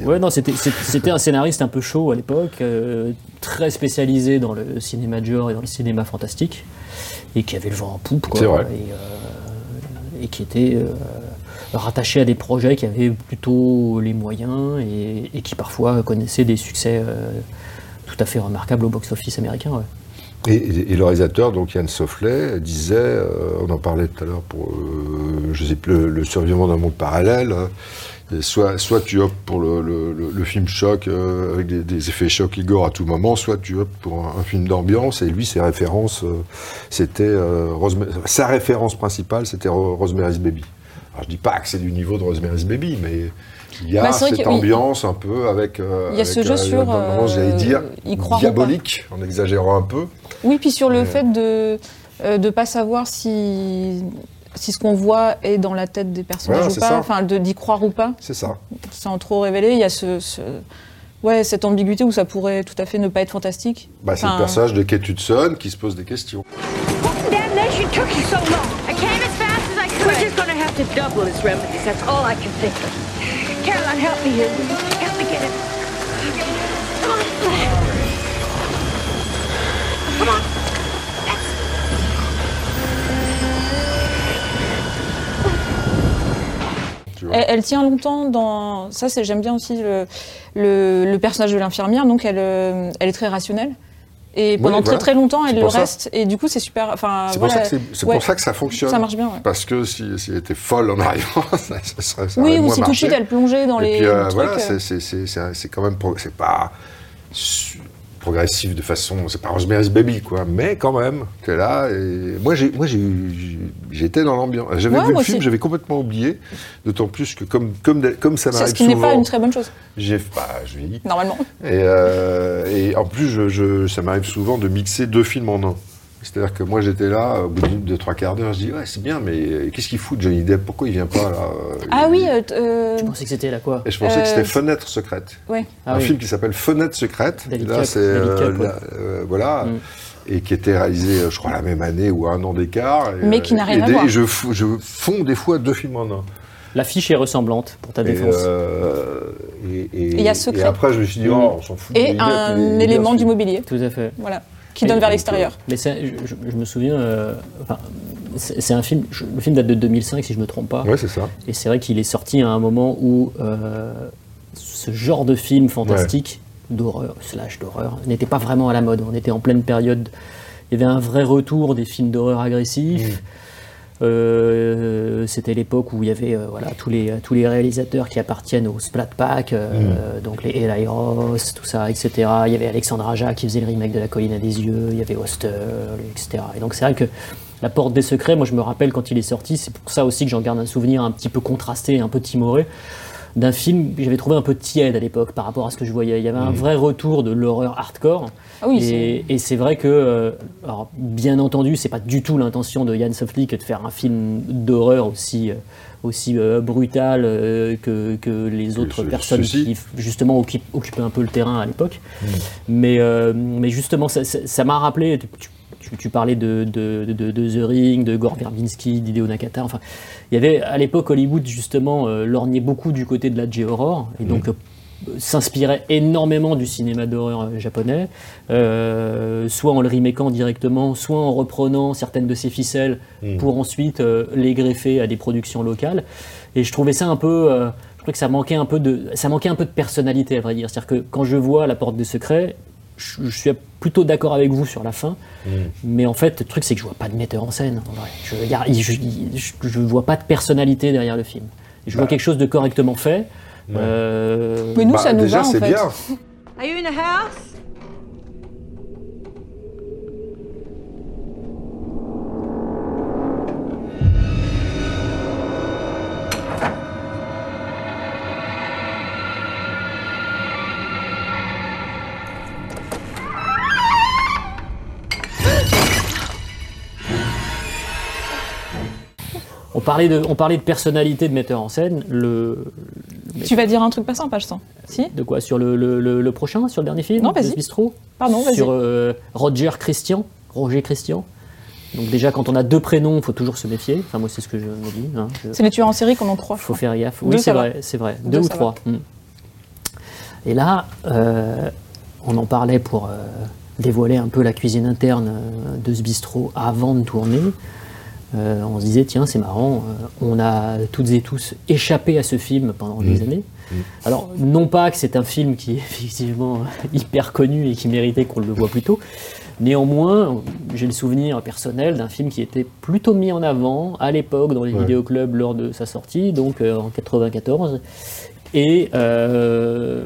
ouais, non, c'était un scénariste un peu chaud à l'époque, euh, très spécialisé dans le cinéma de genre et dans le cinéma fantastique, et qui avait le vent en poupe, quoi.
Vrai.
Et, euh, et qui était euh, rattaché à des projets qui avaient plutôt les moyens et, et qui parfois connaissaient des succès tout à fait remarquables au box-office américain. ouais.
Et, et- et le réalisateur, donc Yann Sofflet, disait, euh, on en parlait tout à l'heure pour, euh, je sais plus, le, le survivant d'un monde parallèle, et soit, soit tu optes pour le, le- le- le film choc euh, avec des, des effets choc et gore à tout moment, soit tu optes pour un, un film d'ambiance. Et lui, ses références, euh, c'était euh, sa référence principale, c'était Ro- Rosemary's Baby. Alors je dis pas que c'est du niveau de Rosemary's Baby, mais il y a
Bah,
cette
oui,
ambiance un peu avec.
Il y a ce
avec,
jeu sur,
j'allais dire, diabolique, en exagérant un peu.
Oui, puis sur le fait de ne pas savoir si, si ce qu'on voit est dans la tête des personnages
Voilà,
ou pas, enfin de- d'y croire ou pas,
C'est ça.
sans trop révéler. Il y a ce, ce- ouais, cette ambiguïté où ça pourrait tout à fait ne pas être fantastique.
Bah, c'est le personnage de Kate Hudson qui se pose des questions.
Damn nation
Tu vois.
Elle, elle tient longtemps dans. Ça, c'est j'aime bien aussi le, le, le personnage de l'infirmière. Donc, elle, euh, elle est très rationnelle. Et pendant très
voilà.
très longtemps, elle le
ça.
reste. Et du coup, c'est super. Enfin,
C'est
voilà.
pour, ça que
Ouais.
pour ça que ça fonctionne.
Ça marche bien, ouais.
Parce que si, si elle était folle en arrivant, ça, ça serait ça
Oui, ou si tout de suite elle plongeait dans
Et
les
puis, euh,
trucs.
voilà,
euh,
c'est- quand même c'est pas progressif de façon, c'est pas Rosemary's Baby quoi, mais quand même que là. Et moi j'ai, moi j'étais dans l'ambiance. J'avais
Ouais,
vu le film, j'avais complètement oublié. D'autant plus que comme comme comme ça
c'est
m'arrive
ce qui n'est pas une très bonne chose,
j'ai, bah, je vieillis.
normalement.
Et, euh, et en plus, je, je- ça m'arrive souvent de mixer deux films en un. C'est-à-dire que moi, j'étais là, au bout de deux, trois quarts d'heure, je dis, ouais, c'est bien, mais euh, qu'est-ce qu'il fout, Johnny Depp? Pourquoi il vient pas, là? Euh,
Ah
il-
oui, euh, t- euh,
Je pensais que c'était la quoi?
Et je pensais que
euh,
c'était Fenêtre secrète.
ouais.
Ah
un
oui.
film qui s'appelle Fenêtre secrète.
David
là, c'est.
David
euh,
ouais.
là, euh, voilà.
Mm.
Et qui était réalisé, euh, je crois, la même année ou à un an d'écart. Et,
Mais qui n'a
euh,
rien
et
à
des-
voir.
Et je, je fonds des fois deux films en un.
L'affiche est ressemblante pour ta
Et,
défense.
euh, et, et-
il y a Secret.
et après, je me suis dit, oh, on s'en fout.
Et un
bien,
élément
ce
du
film.
mobilier,
Tout à fait.
voilà, qui donne vers l'extérieur.
Mais c'est- je, je- je me souviens, euh, enfin, c'est un film, je- le film date de 2005 si je me trompe pas.
Ouais, c'est ça.
Et c'est vrai qu'il est sorti à un moment où euh, ce genre de film fantastique, d'horreur, slash d'horreur, n'était pas vraiment à la mode. On était en pleine période. Il y avait un vrai retour des films d'horreur agressifs. Euh, C'était l'époque où il y avait euh, voilà, tous, les, tous les réalisateurs qui appartiennent au Splat Pack, euh, donc les Eli Ross, tout ça, etc. Il y avait Alexandre Aja qui faisait le remake de La Colline à des yeux, il y avait Oster, etc. Et donc c'est vrai que La Porte des Secrets, moi je me rappelle quand il est sorti, c'est pour ça aussi que j'en garde un souvenir un petit peu contrasté, un peu timoré, d'un film que j'avais trouvé un peu tiède à l'époque par rapport à ce que je voyais. Il y avait un vrai retour de l'horreur hardcore.
Ah oui,
et, et c'est vrai que, euh, alors, bien entendu, c'est pas du tout l'intention de Yann que de faire un film d'horreur aussi, euh, aussi euh, brutal euh, que, que les autres
ce-
personnes
ceci.
qui justement occupent, occupaient un peu le terrain à l'époque. Mais, euh, mais justement, ça m'a rappelé. tu- tu, tu parlais de, de, de- de The Ring, de Gore Verbinski, d'Hideo Nakata. Enfin, il y avait à l'époque Hollywood justement euh, lorgnait beaucoup du côté de la J-horror et donc euh, s'inspirait énormément du cinéma d'horreur euh, japonais, euh, soit en le remakeant directement, soit en reprenant certaines de ses ficelles pour ensuite les greffer à des productions locales. Et je trouvais ça un peu, je trouvais que ça manquait un peu de, ça manquait un peu de personnalité à vrai dire. C'est-à-dire que quand je vois La Porte des Secrets, je, je suis plutôt d'accord avec vous sur la fin, mais en fait le truc c'est que je vois pas de metteur en scène. En vrai. Je, y a- je, je- je vois pas de personnalité derrière le film. Je vois quelque chose de correctement fait. Euh,
Mais nous,
Bah,
ça nous
déjà,
va en
c'est
fait.
bien.
Are you in house?
Parlait de, on parlait de personnalité de metteur en scène. Le,
Tu vas dire un truc pas sympa, je sens. Si
de quoi sur le, le- prochain, sur le dernier film,
Non,
de
vas-y.
ce bistrot
Pardon, vas-y.
Sur euh, Roger Christian, Roger Christian. Donc déjà, quand on a deux prénoms, il faut toujours se méfier. Enfin, moi, c'est ce que je me dis. hein. Je-
C'est les tueurs en série qu'on en trois. je
faut faire gaffe. Oui, c'est
va.
vrai, c'est vrai.
Deux,
Deux, ou trois. Hmm. Et là, euh, on en parlait pour euh, dévoiler un peu la cuisine interne de ce bistrot avant de tourner. Euh, on se disait, tiens, c'est marrant, euh, on a toutes et tous échappé à ce film pendant des années. Alors, non pas que c'est un film qui est effectivement hyper connu et qui méritait qu'on le voit plus tôt, néanmoins, j'ai le souvenir personnel d'un film qui était plutôt mis en avant à l'époque dans les
Ouais.
vidéoclubs lors de sa sortie, donc euh, en 94, Et euh,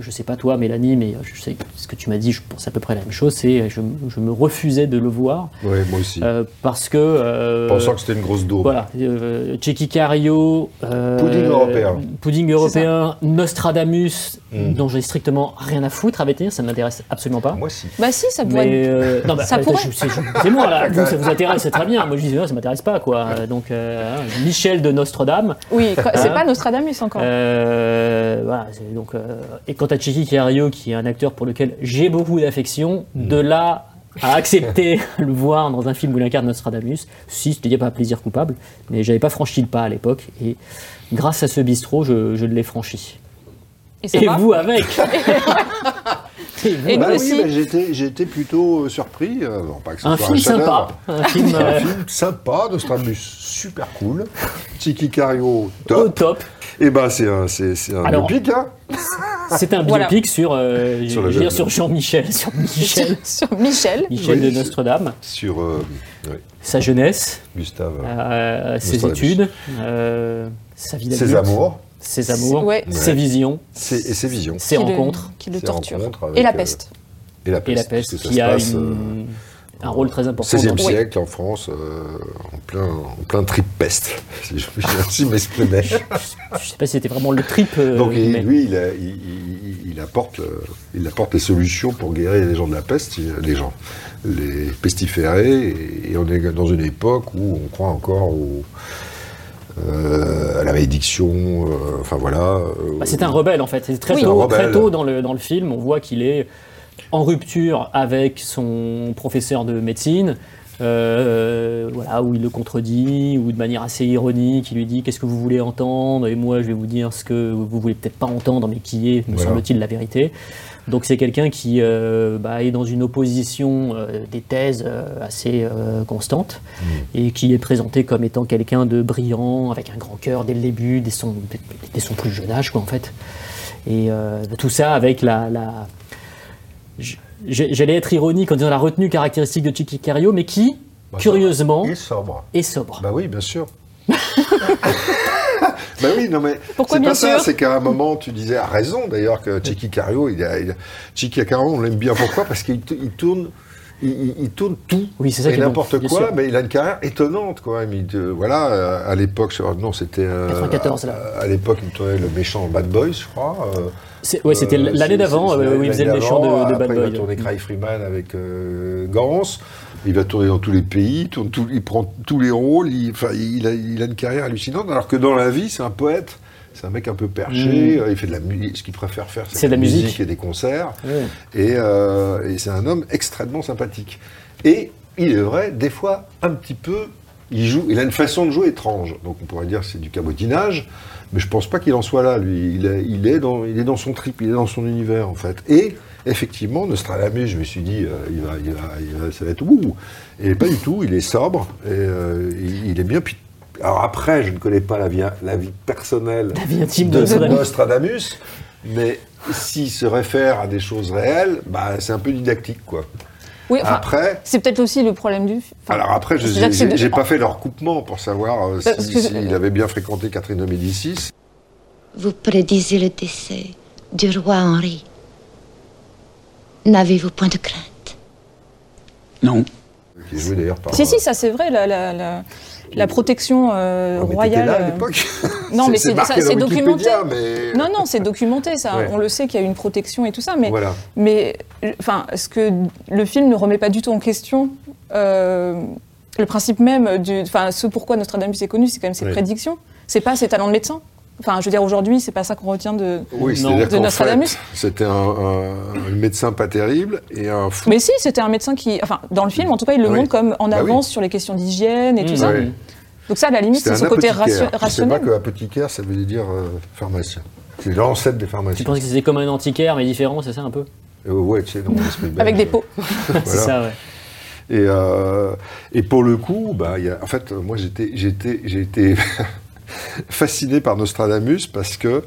je sais pas toi, Mélanie, mais je sais ce que tu m'as dit, je pense à peu près la même chose. C'est je, je me refusais de le voir
Ouais, moi aussi.
euh, parce que euh,
Pensant que c'était une grosse daube.
voilà, euh, Checky Cario, euh,
Pudding européen.
pudding européen, Nostradamus,
Mm.
dont j'ai strictement rien à foutre à venir, ça ne m'intéresse absolument pas.
Moi, si.
Bah si, ça pourrait.
Mais euh, non, bah,
Ça
euh,
pourrait.
c'est c'est moi là, vous, ça vous intéresse, c'est très bien. Moi je dis non, ça m'intéresse pas quoi. Donc euh, hein, Michel de Nostradam.
Oui, c'est
Hein
pas Nostradamus encore.
Euh, voilà, donc, euh, et quant à Checky Cario, qui est un acteur pour lequel j'ai beaucoup d'affection, de là à accepter le voir dans un film où il incarne Nostradamus, si c'était pas un plaisir coupable, mais j'avais pas franchi le pas à l'époque, et grâce à ce bistrot, je, je l'ai franchi.
Et ça
Et
va
vous avec Et
nous
Bah oui, bah, j'étais, plutôt euh, surpris. euh, non, pas que ce
Un film
chef-d'œuvre.
sympa, un film
Un
euh,
film sympa, Nostradamus super cool, Tiki Cario
au
top. Et ben c'est un, c'est, c'est un
Alors,
biopic, hein
C'est un
Voilà.
biopic sur, euh,
Sur le
je veux dire, sur Jean-Michel, sur Michel,
Sur Michel.
Michel
Oui.
de Nostradam,
sur euh, ouais,
sa jeunesse,
Gustave,
euh, ses
Nostradamus.
études, euh, sa vie
ses amours,
ses amours,
Ouais.
ses
Ouais.
visions,
ses, et ses visions
ses
qui le-
rencontres
qui le
Ses
torture.
rencontres avec,
Et la
euh,
peste.
et la
et
peste,
la
parce
peste qui a
passe,
une-
euh,
un rôle très important.
16e
dans-
siècle en France, euh, en plein, en plein trip peste, si je puis ainsi m'exprimer.
Je sais pas si c'était vraiment le trip. euh,
Donc il-
mais-
lui, il, a- il- il- il apporte, euh, il apporte les solutions pour guérir les gens de la peste, les gens, les pestiférés, et, et on est dans une époque où on croit encore au- euh, à la malédiction, euh, enfin voilà. euh,
Bah, c'est un rebelle en fait. C'est très
Oui.
tôt,
Un rebelle.
très tôt dans le, dans le film, on voit qu'il est en rupture avec son professeur de médecine. euh, voilà, où il le contredit, ou de manière assez ironique, il lui dit qu'est-ce que vous voulez entendre, et moi je vais vous dire ce que vous voulez peut-être pas entendre, mais qui est, me
Voilà.
semble-t-il, la vérité. Donc c'est quelqu'un qui euh, bah, est dans une opposition euh, des thèses assez constante et qui est présenté comme étant quelqu'un de brillant, avec un grand cœur dès le début, dès son, dès son plus jeune âge, quoi, en fait. Et tout ça avec la. J'allais être ironique en disant la retenue caractéristique de Chicky Cario, mais qui,
Bah,
curieusement,
Il est sobre.
est sobre.
Bah oui, bien sûr. bah oui, non mais
Pourquoi
c'est
bien
pas ça,
sûr
c'est qu'à un moment tu disais à raison d'ailleurs que Chicky Cario, il a, il a- Chicky Cario, on l'aime bien pourquoi? Parce qu'il tourne, il, tourne tout
Oui, c'est ça
et
bon,
n'importe quoi, mais il a une carrière étonnante quand même. Il, euh, voilà, euh, à l'époque, non, c'était euh,
94, là.
À, à l'époque, il tournait le méchant Bad Boys, je crois. euh,
Ouais, c'était l'année d'avant où il faisait le méchant de, de Bad
Après, il
Boy.
va tourner Cry Freeman avec Gans. Il va tourner dans tous les pays, il, tourne tout- il prend tous les rôles. Il, a, il a une carrière hallucinante. Alors que dans la vie, c'est un poète. C'est un mec un peu perché.
Mm.
euh, Il fait de la musique. Ce qu'il préfère faire,
C'est de la musique.
musique et des concerts. Et, euh, et c'est un homme extrêmement sympathique. Et il est vrai, des fois, un petit peu, il joue, il a une façon de jouer étrange. Donc on pourrait dire que c'est du cabotinage, mais je pense pas qu'il en soit là, lui. Il est, il est dans, il est dans son trip, il est dans son univers, en fait. Et effectivement, Nostradamus, je me suis dit, euh, il va, il va, il va- ça va être ouh. Et pas du tout, il est sobre, et euh, il, il est bien. Puis, alors après, je ne connais pas la vie, la vie personnelle
La vie intime de
de
Nostradamus.
Mais s'il se réfère à des choses réelles, bah, c'est un peu didactique, quoi.
Oui, enfin,
Après,
c'est peut-être aussi le problème du. enfin,
alors après, je j'ai
de-
pas fait le recoupement pour savoir euh, si-
que-
s'il avait bien fréquenté Catherine de Médicis.
Vous prédisez le décès du roi Henri. N'avez-vous point de crainte?
Non.
qui est joué d'ailleurs par.
Si, si, ça c'est vrai, la, la, la, la protection euh,
mais
royale.
là à
euh,
l'époque
Non, mais
C'est
c'est documenté.
Mais-
Non, non, c'est documenté, ça.
Ouais.
On le sait qu'il y a une protection et tout ça, mais,
Voilà.
mais enfin, ce que le film ne remet pas du tout en question. euh, le principe même du, enfin, ce pourquoi Nostradamus est connu, c'est quand même ses
Oui.
prédictions. C'est pas ses talents de médecin. Enfin, je veux dire, aujourd'hui, c'est pas ça qu'on retient de.
Oui,
Non.
c'est-à-dire
De
qu'en
Nostradamus.
c'était un, médecin pas terrible et un fou.
Mais si, c'était un médecin qui, enfin, dans le film, en tout cas, il le
Oui.
montre comme en
Bah oui.
avance sur les questions d'hygiène et tout
Mmh.
ça. Donc ça, à la limite, c'est son côté
apothicaire.
ratio-
Je sais pas
rationnel.
que apothicaire, ça veut dire euh, pharmacien. C'est l'ancêtre des
Tu
pharmaciens.
penses que c'était comme un antiquaire, mais différent, c'est ça un peu?
Euh, ouais, tu sais, dans.
Avec des pots.
C'est
Voilà.
ça, ouais.
Et, euh, et pour le coup, bah, il y a, en fait, moi j'étais, j'étais, j'ai été fasciné par Nostradamus parce que moi,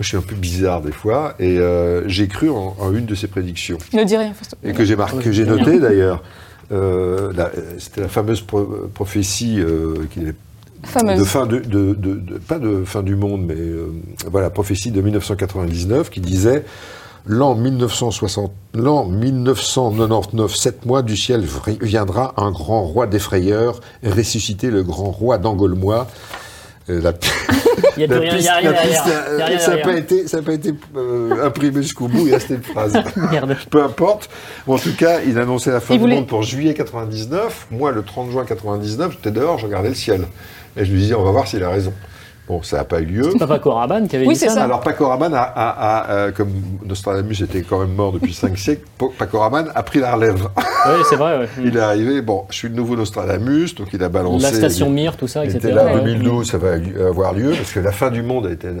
je suis un peu bizarre des fois et euh, j'ai cru en, en une de ses prédictions
Ne dis rien, Fausto.
et que j'ai marqué, que j'ai noté d'ailleurs. Euh, la- C'était la fameuse pro- prophétie euh,
Fameuse.
de fin de, de- de- de- pas de fin du monde, mais euh, voilà, prophétie de 1999 qui disait l'an 1960, l'an 1999, sept mois du ciel viendra un grand roi d'effrayeur ressusciter le grand roi d'Angolmois. La-
Il y a rien, il y
piste-
a rien
euh,
y a rien
ça n'a pas été, ça a pas été euh, imprimé jusqu'au bout, il restait une phrase.
Merde.
Peu importe. Bon, en tout cas, il annonçait la fin
Il
du
voulait-
monde pour juillet 99. Moi, le 30 juin 99, j'étais dehors, je regardais le ciel. Et je lui disais, on va voir s'il a raison. Bon, ça n'a pas eu lieu.
C'est pas Paco Rabanne qui avait
Oui,
dit
c'est
ça.
ça.
Alors Paco Rabanne a, a- a, euh, comme Nostradamus était quand même mort depuis 5 siècles, Paco Rabanne a pris la relève.
Oui, c'est vrai. ouais.
Il est arrivé, bon, je suis le nouveau Nostradamus, donc il a balancé.
La station
il-
Mir, tout ça,
il
etc.
était là en
Ouais.
2012, ça va avoir lieu, parce que la fin du monde a été euh,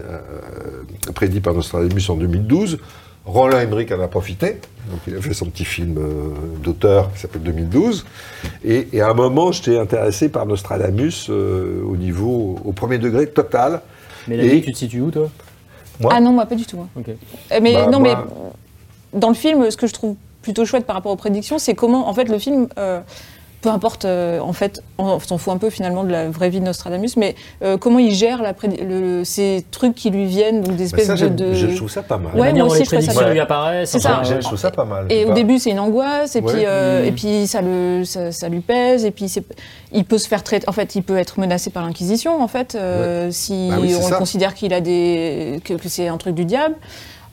prédit par Nostradamus en 2012. Roland Emmerich en a profité, donc il a fait son petit film euh, d'auteur qui s'appelle 2012. Et, et à un moment, j'étais intéressé par Nostradamus euh, au niveau, au premier degré total.
Mais
Et-
vie, tu te situes où, toi?
Moi?
Ah non, moi pas du tout. hein. Euh, Mais
Bah,
non,
moi-
mais dans le film, ce que je trouve plutôt chouette par rapport aux prédictions, c'est comment, en fait, le film, euh, peu importe, euh, en fait, on s'en fout un peu finalement de la vraie vie de Nostradamus, mais euh, comment il gère la prédi- le- ces trucs qui lui viennent, donc des
Bah,
espèces
ça,
de,
je trouve ça pas mal.
Ouais, moi aussi,
les
je trouve ça
lui apparaissent.
C'est ça.
je trouve ça pas mal.
Et au
pas-
début, c'est une angoisse, et
Ouais.
puis, euh,
Mm.
et puis ça, le, ça, ça lui pèse, et puis c'est- il peut se faire traiter. En fait, il peut être menacé par l'Inquisition, en fait, euh, si
Bah oui,
on
ça.
considère qu'il a des, que, que c'est un truc du diable.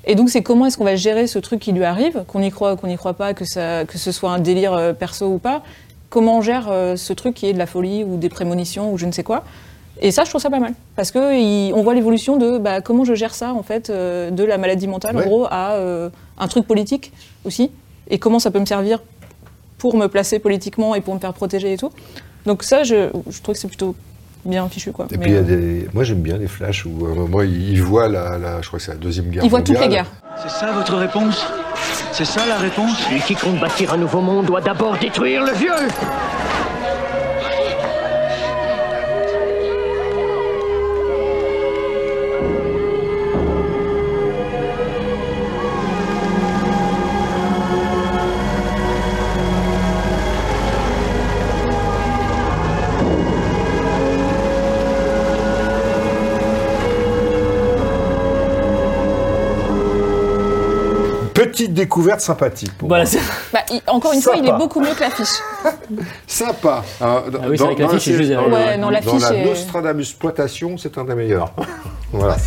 Et donc, c'est comment est-ce qu'on va gérer ce truc qui lui arrive, qu'on y croit, qu'on n'y croit pas, que, ça, que ce soit un délire perso ou pas. Comment on gère euh, ce truc qui est de la folie ou des prémonitions ou je ne sais quoi. Et ça, je trouve ça pas mal. Parce qu'on voit l'évolution de bah, comment je gère ça, en fait, euh, de la maladie mentale,
Ouais.
en gros, à euh, un truc politique aussi. Et comment ça peut me servir pour me placer politiquement et pour me faire protéger et tout. Donc ça, je, je trouve que c'est plutôt bien fichu. Quoi.
Et
Mais,
puis il y a
euh,
des... moi j'aime bien les flashs où à un moment il il voit la, la- je crois que c'est la deuxième guerre
il voit toutes les
mondiale.
guerres.
C'est ça votre réponse? C'est ça la réponse?
Celui qui compte bâtir un nouveau monde doit d'abord détruire le vieux
Petite découverte sympathique. pour
Voilà,
moi.
c'est-
Bah, il- encore une fois, il est beaucoup mieux que l'affiche.
Sympa.
Ah oui, c'est vrai que l'affiche
la-
est juste
dans
derrière.
le-
Ouais, non,
dans
l'affiche
la
est-
Nostradamus exploitation, c'est un des meilleurs. voilà.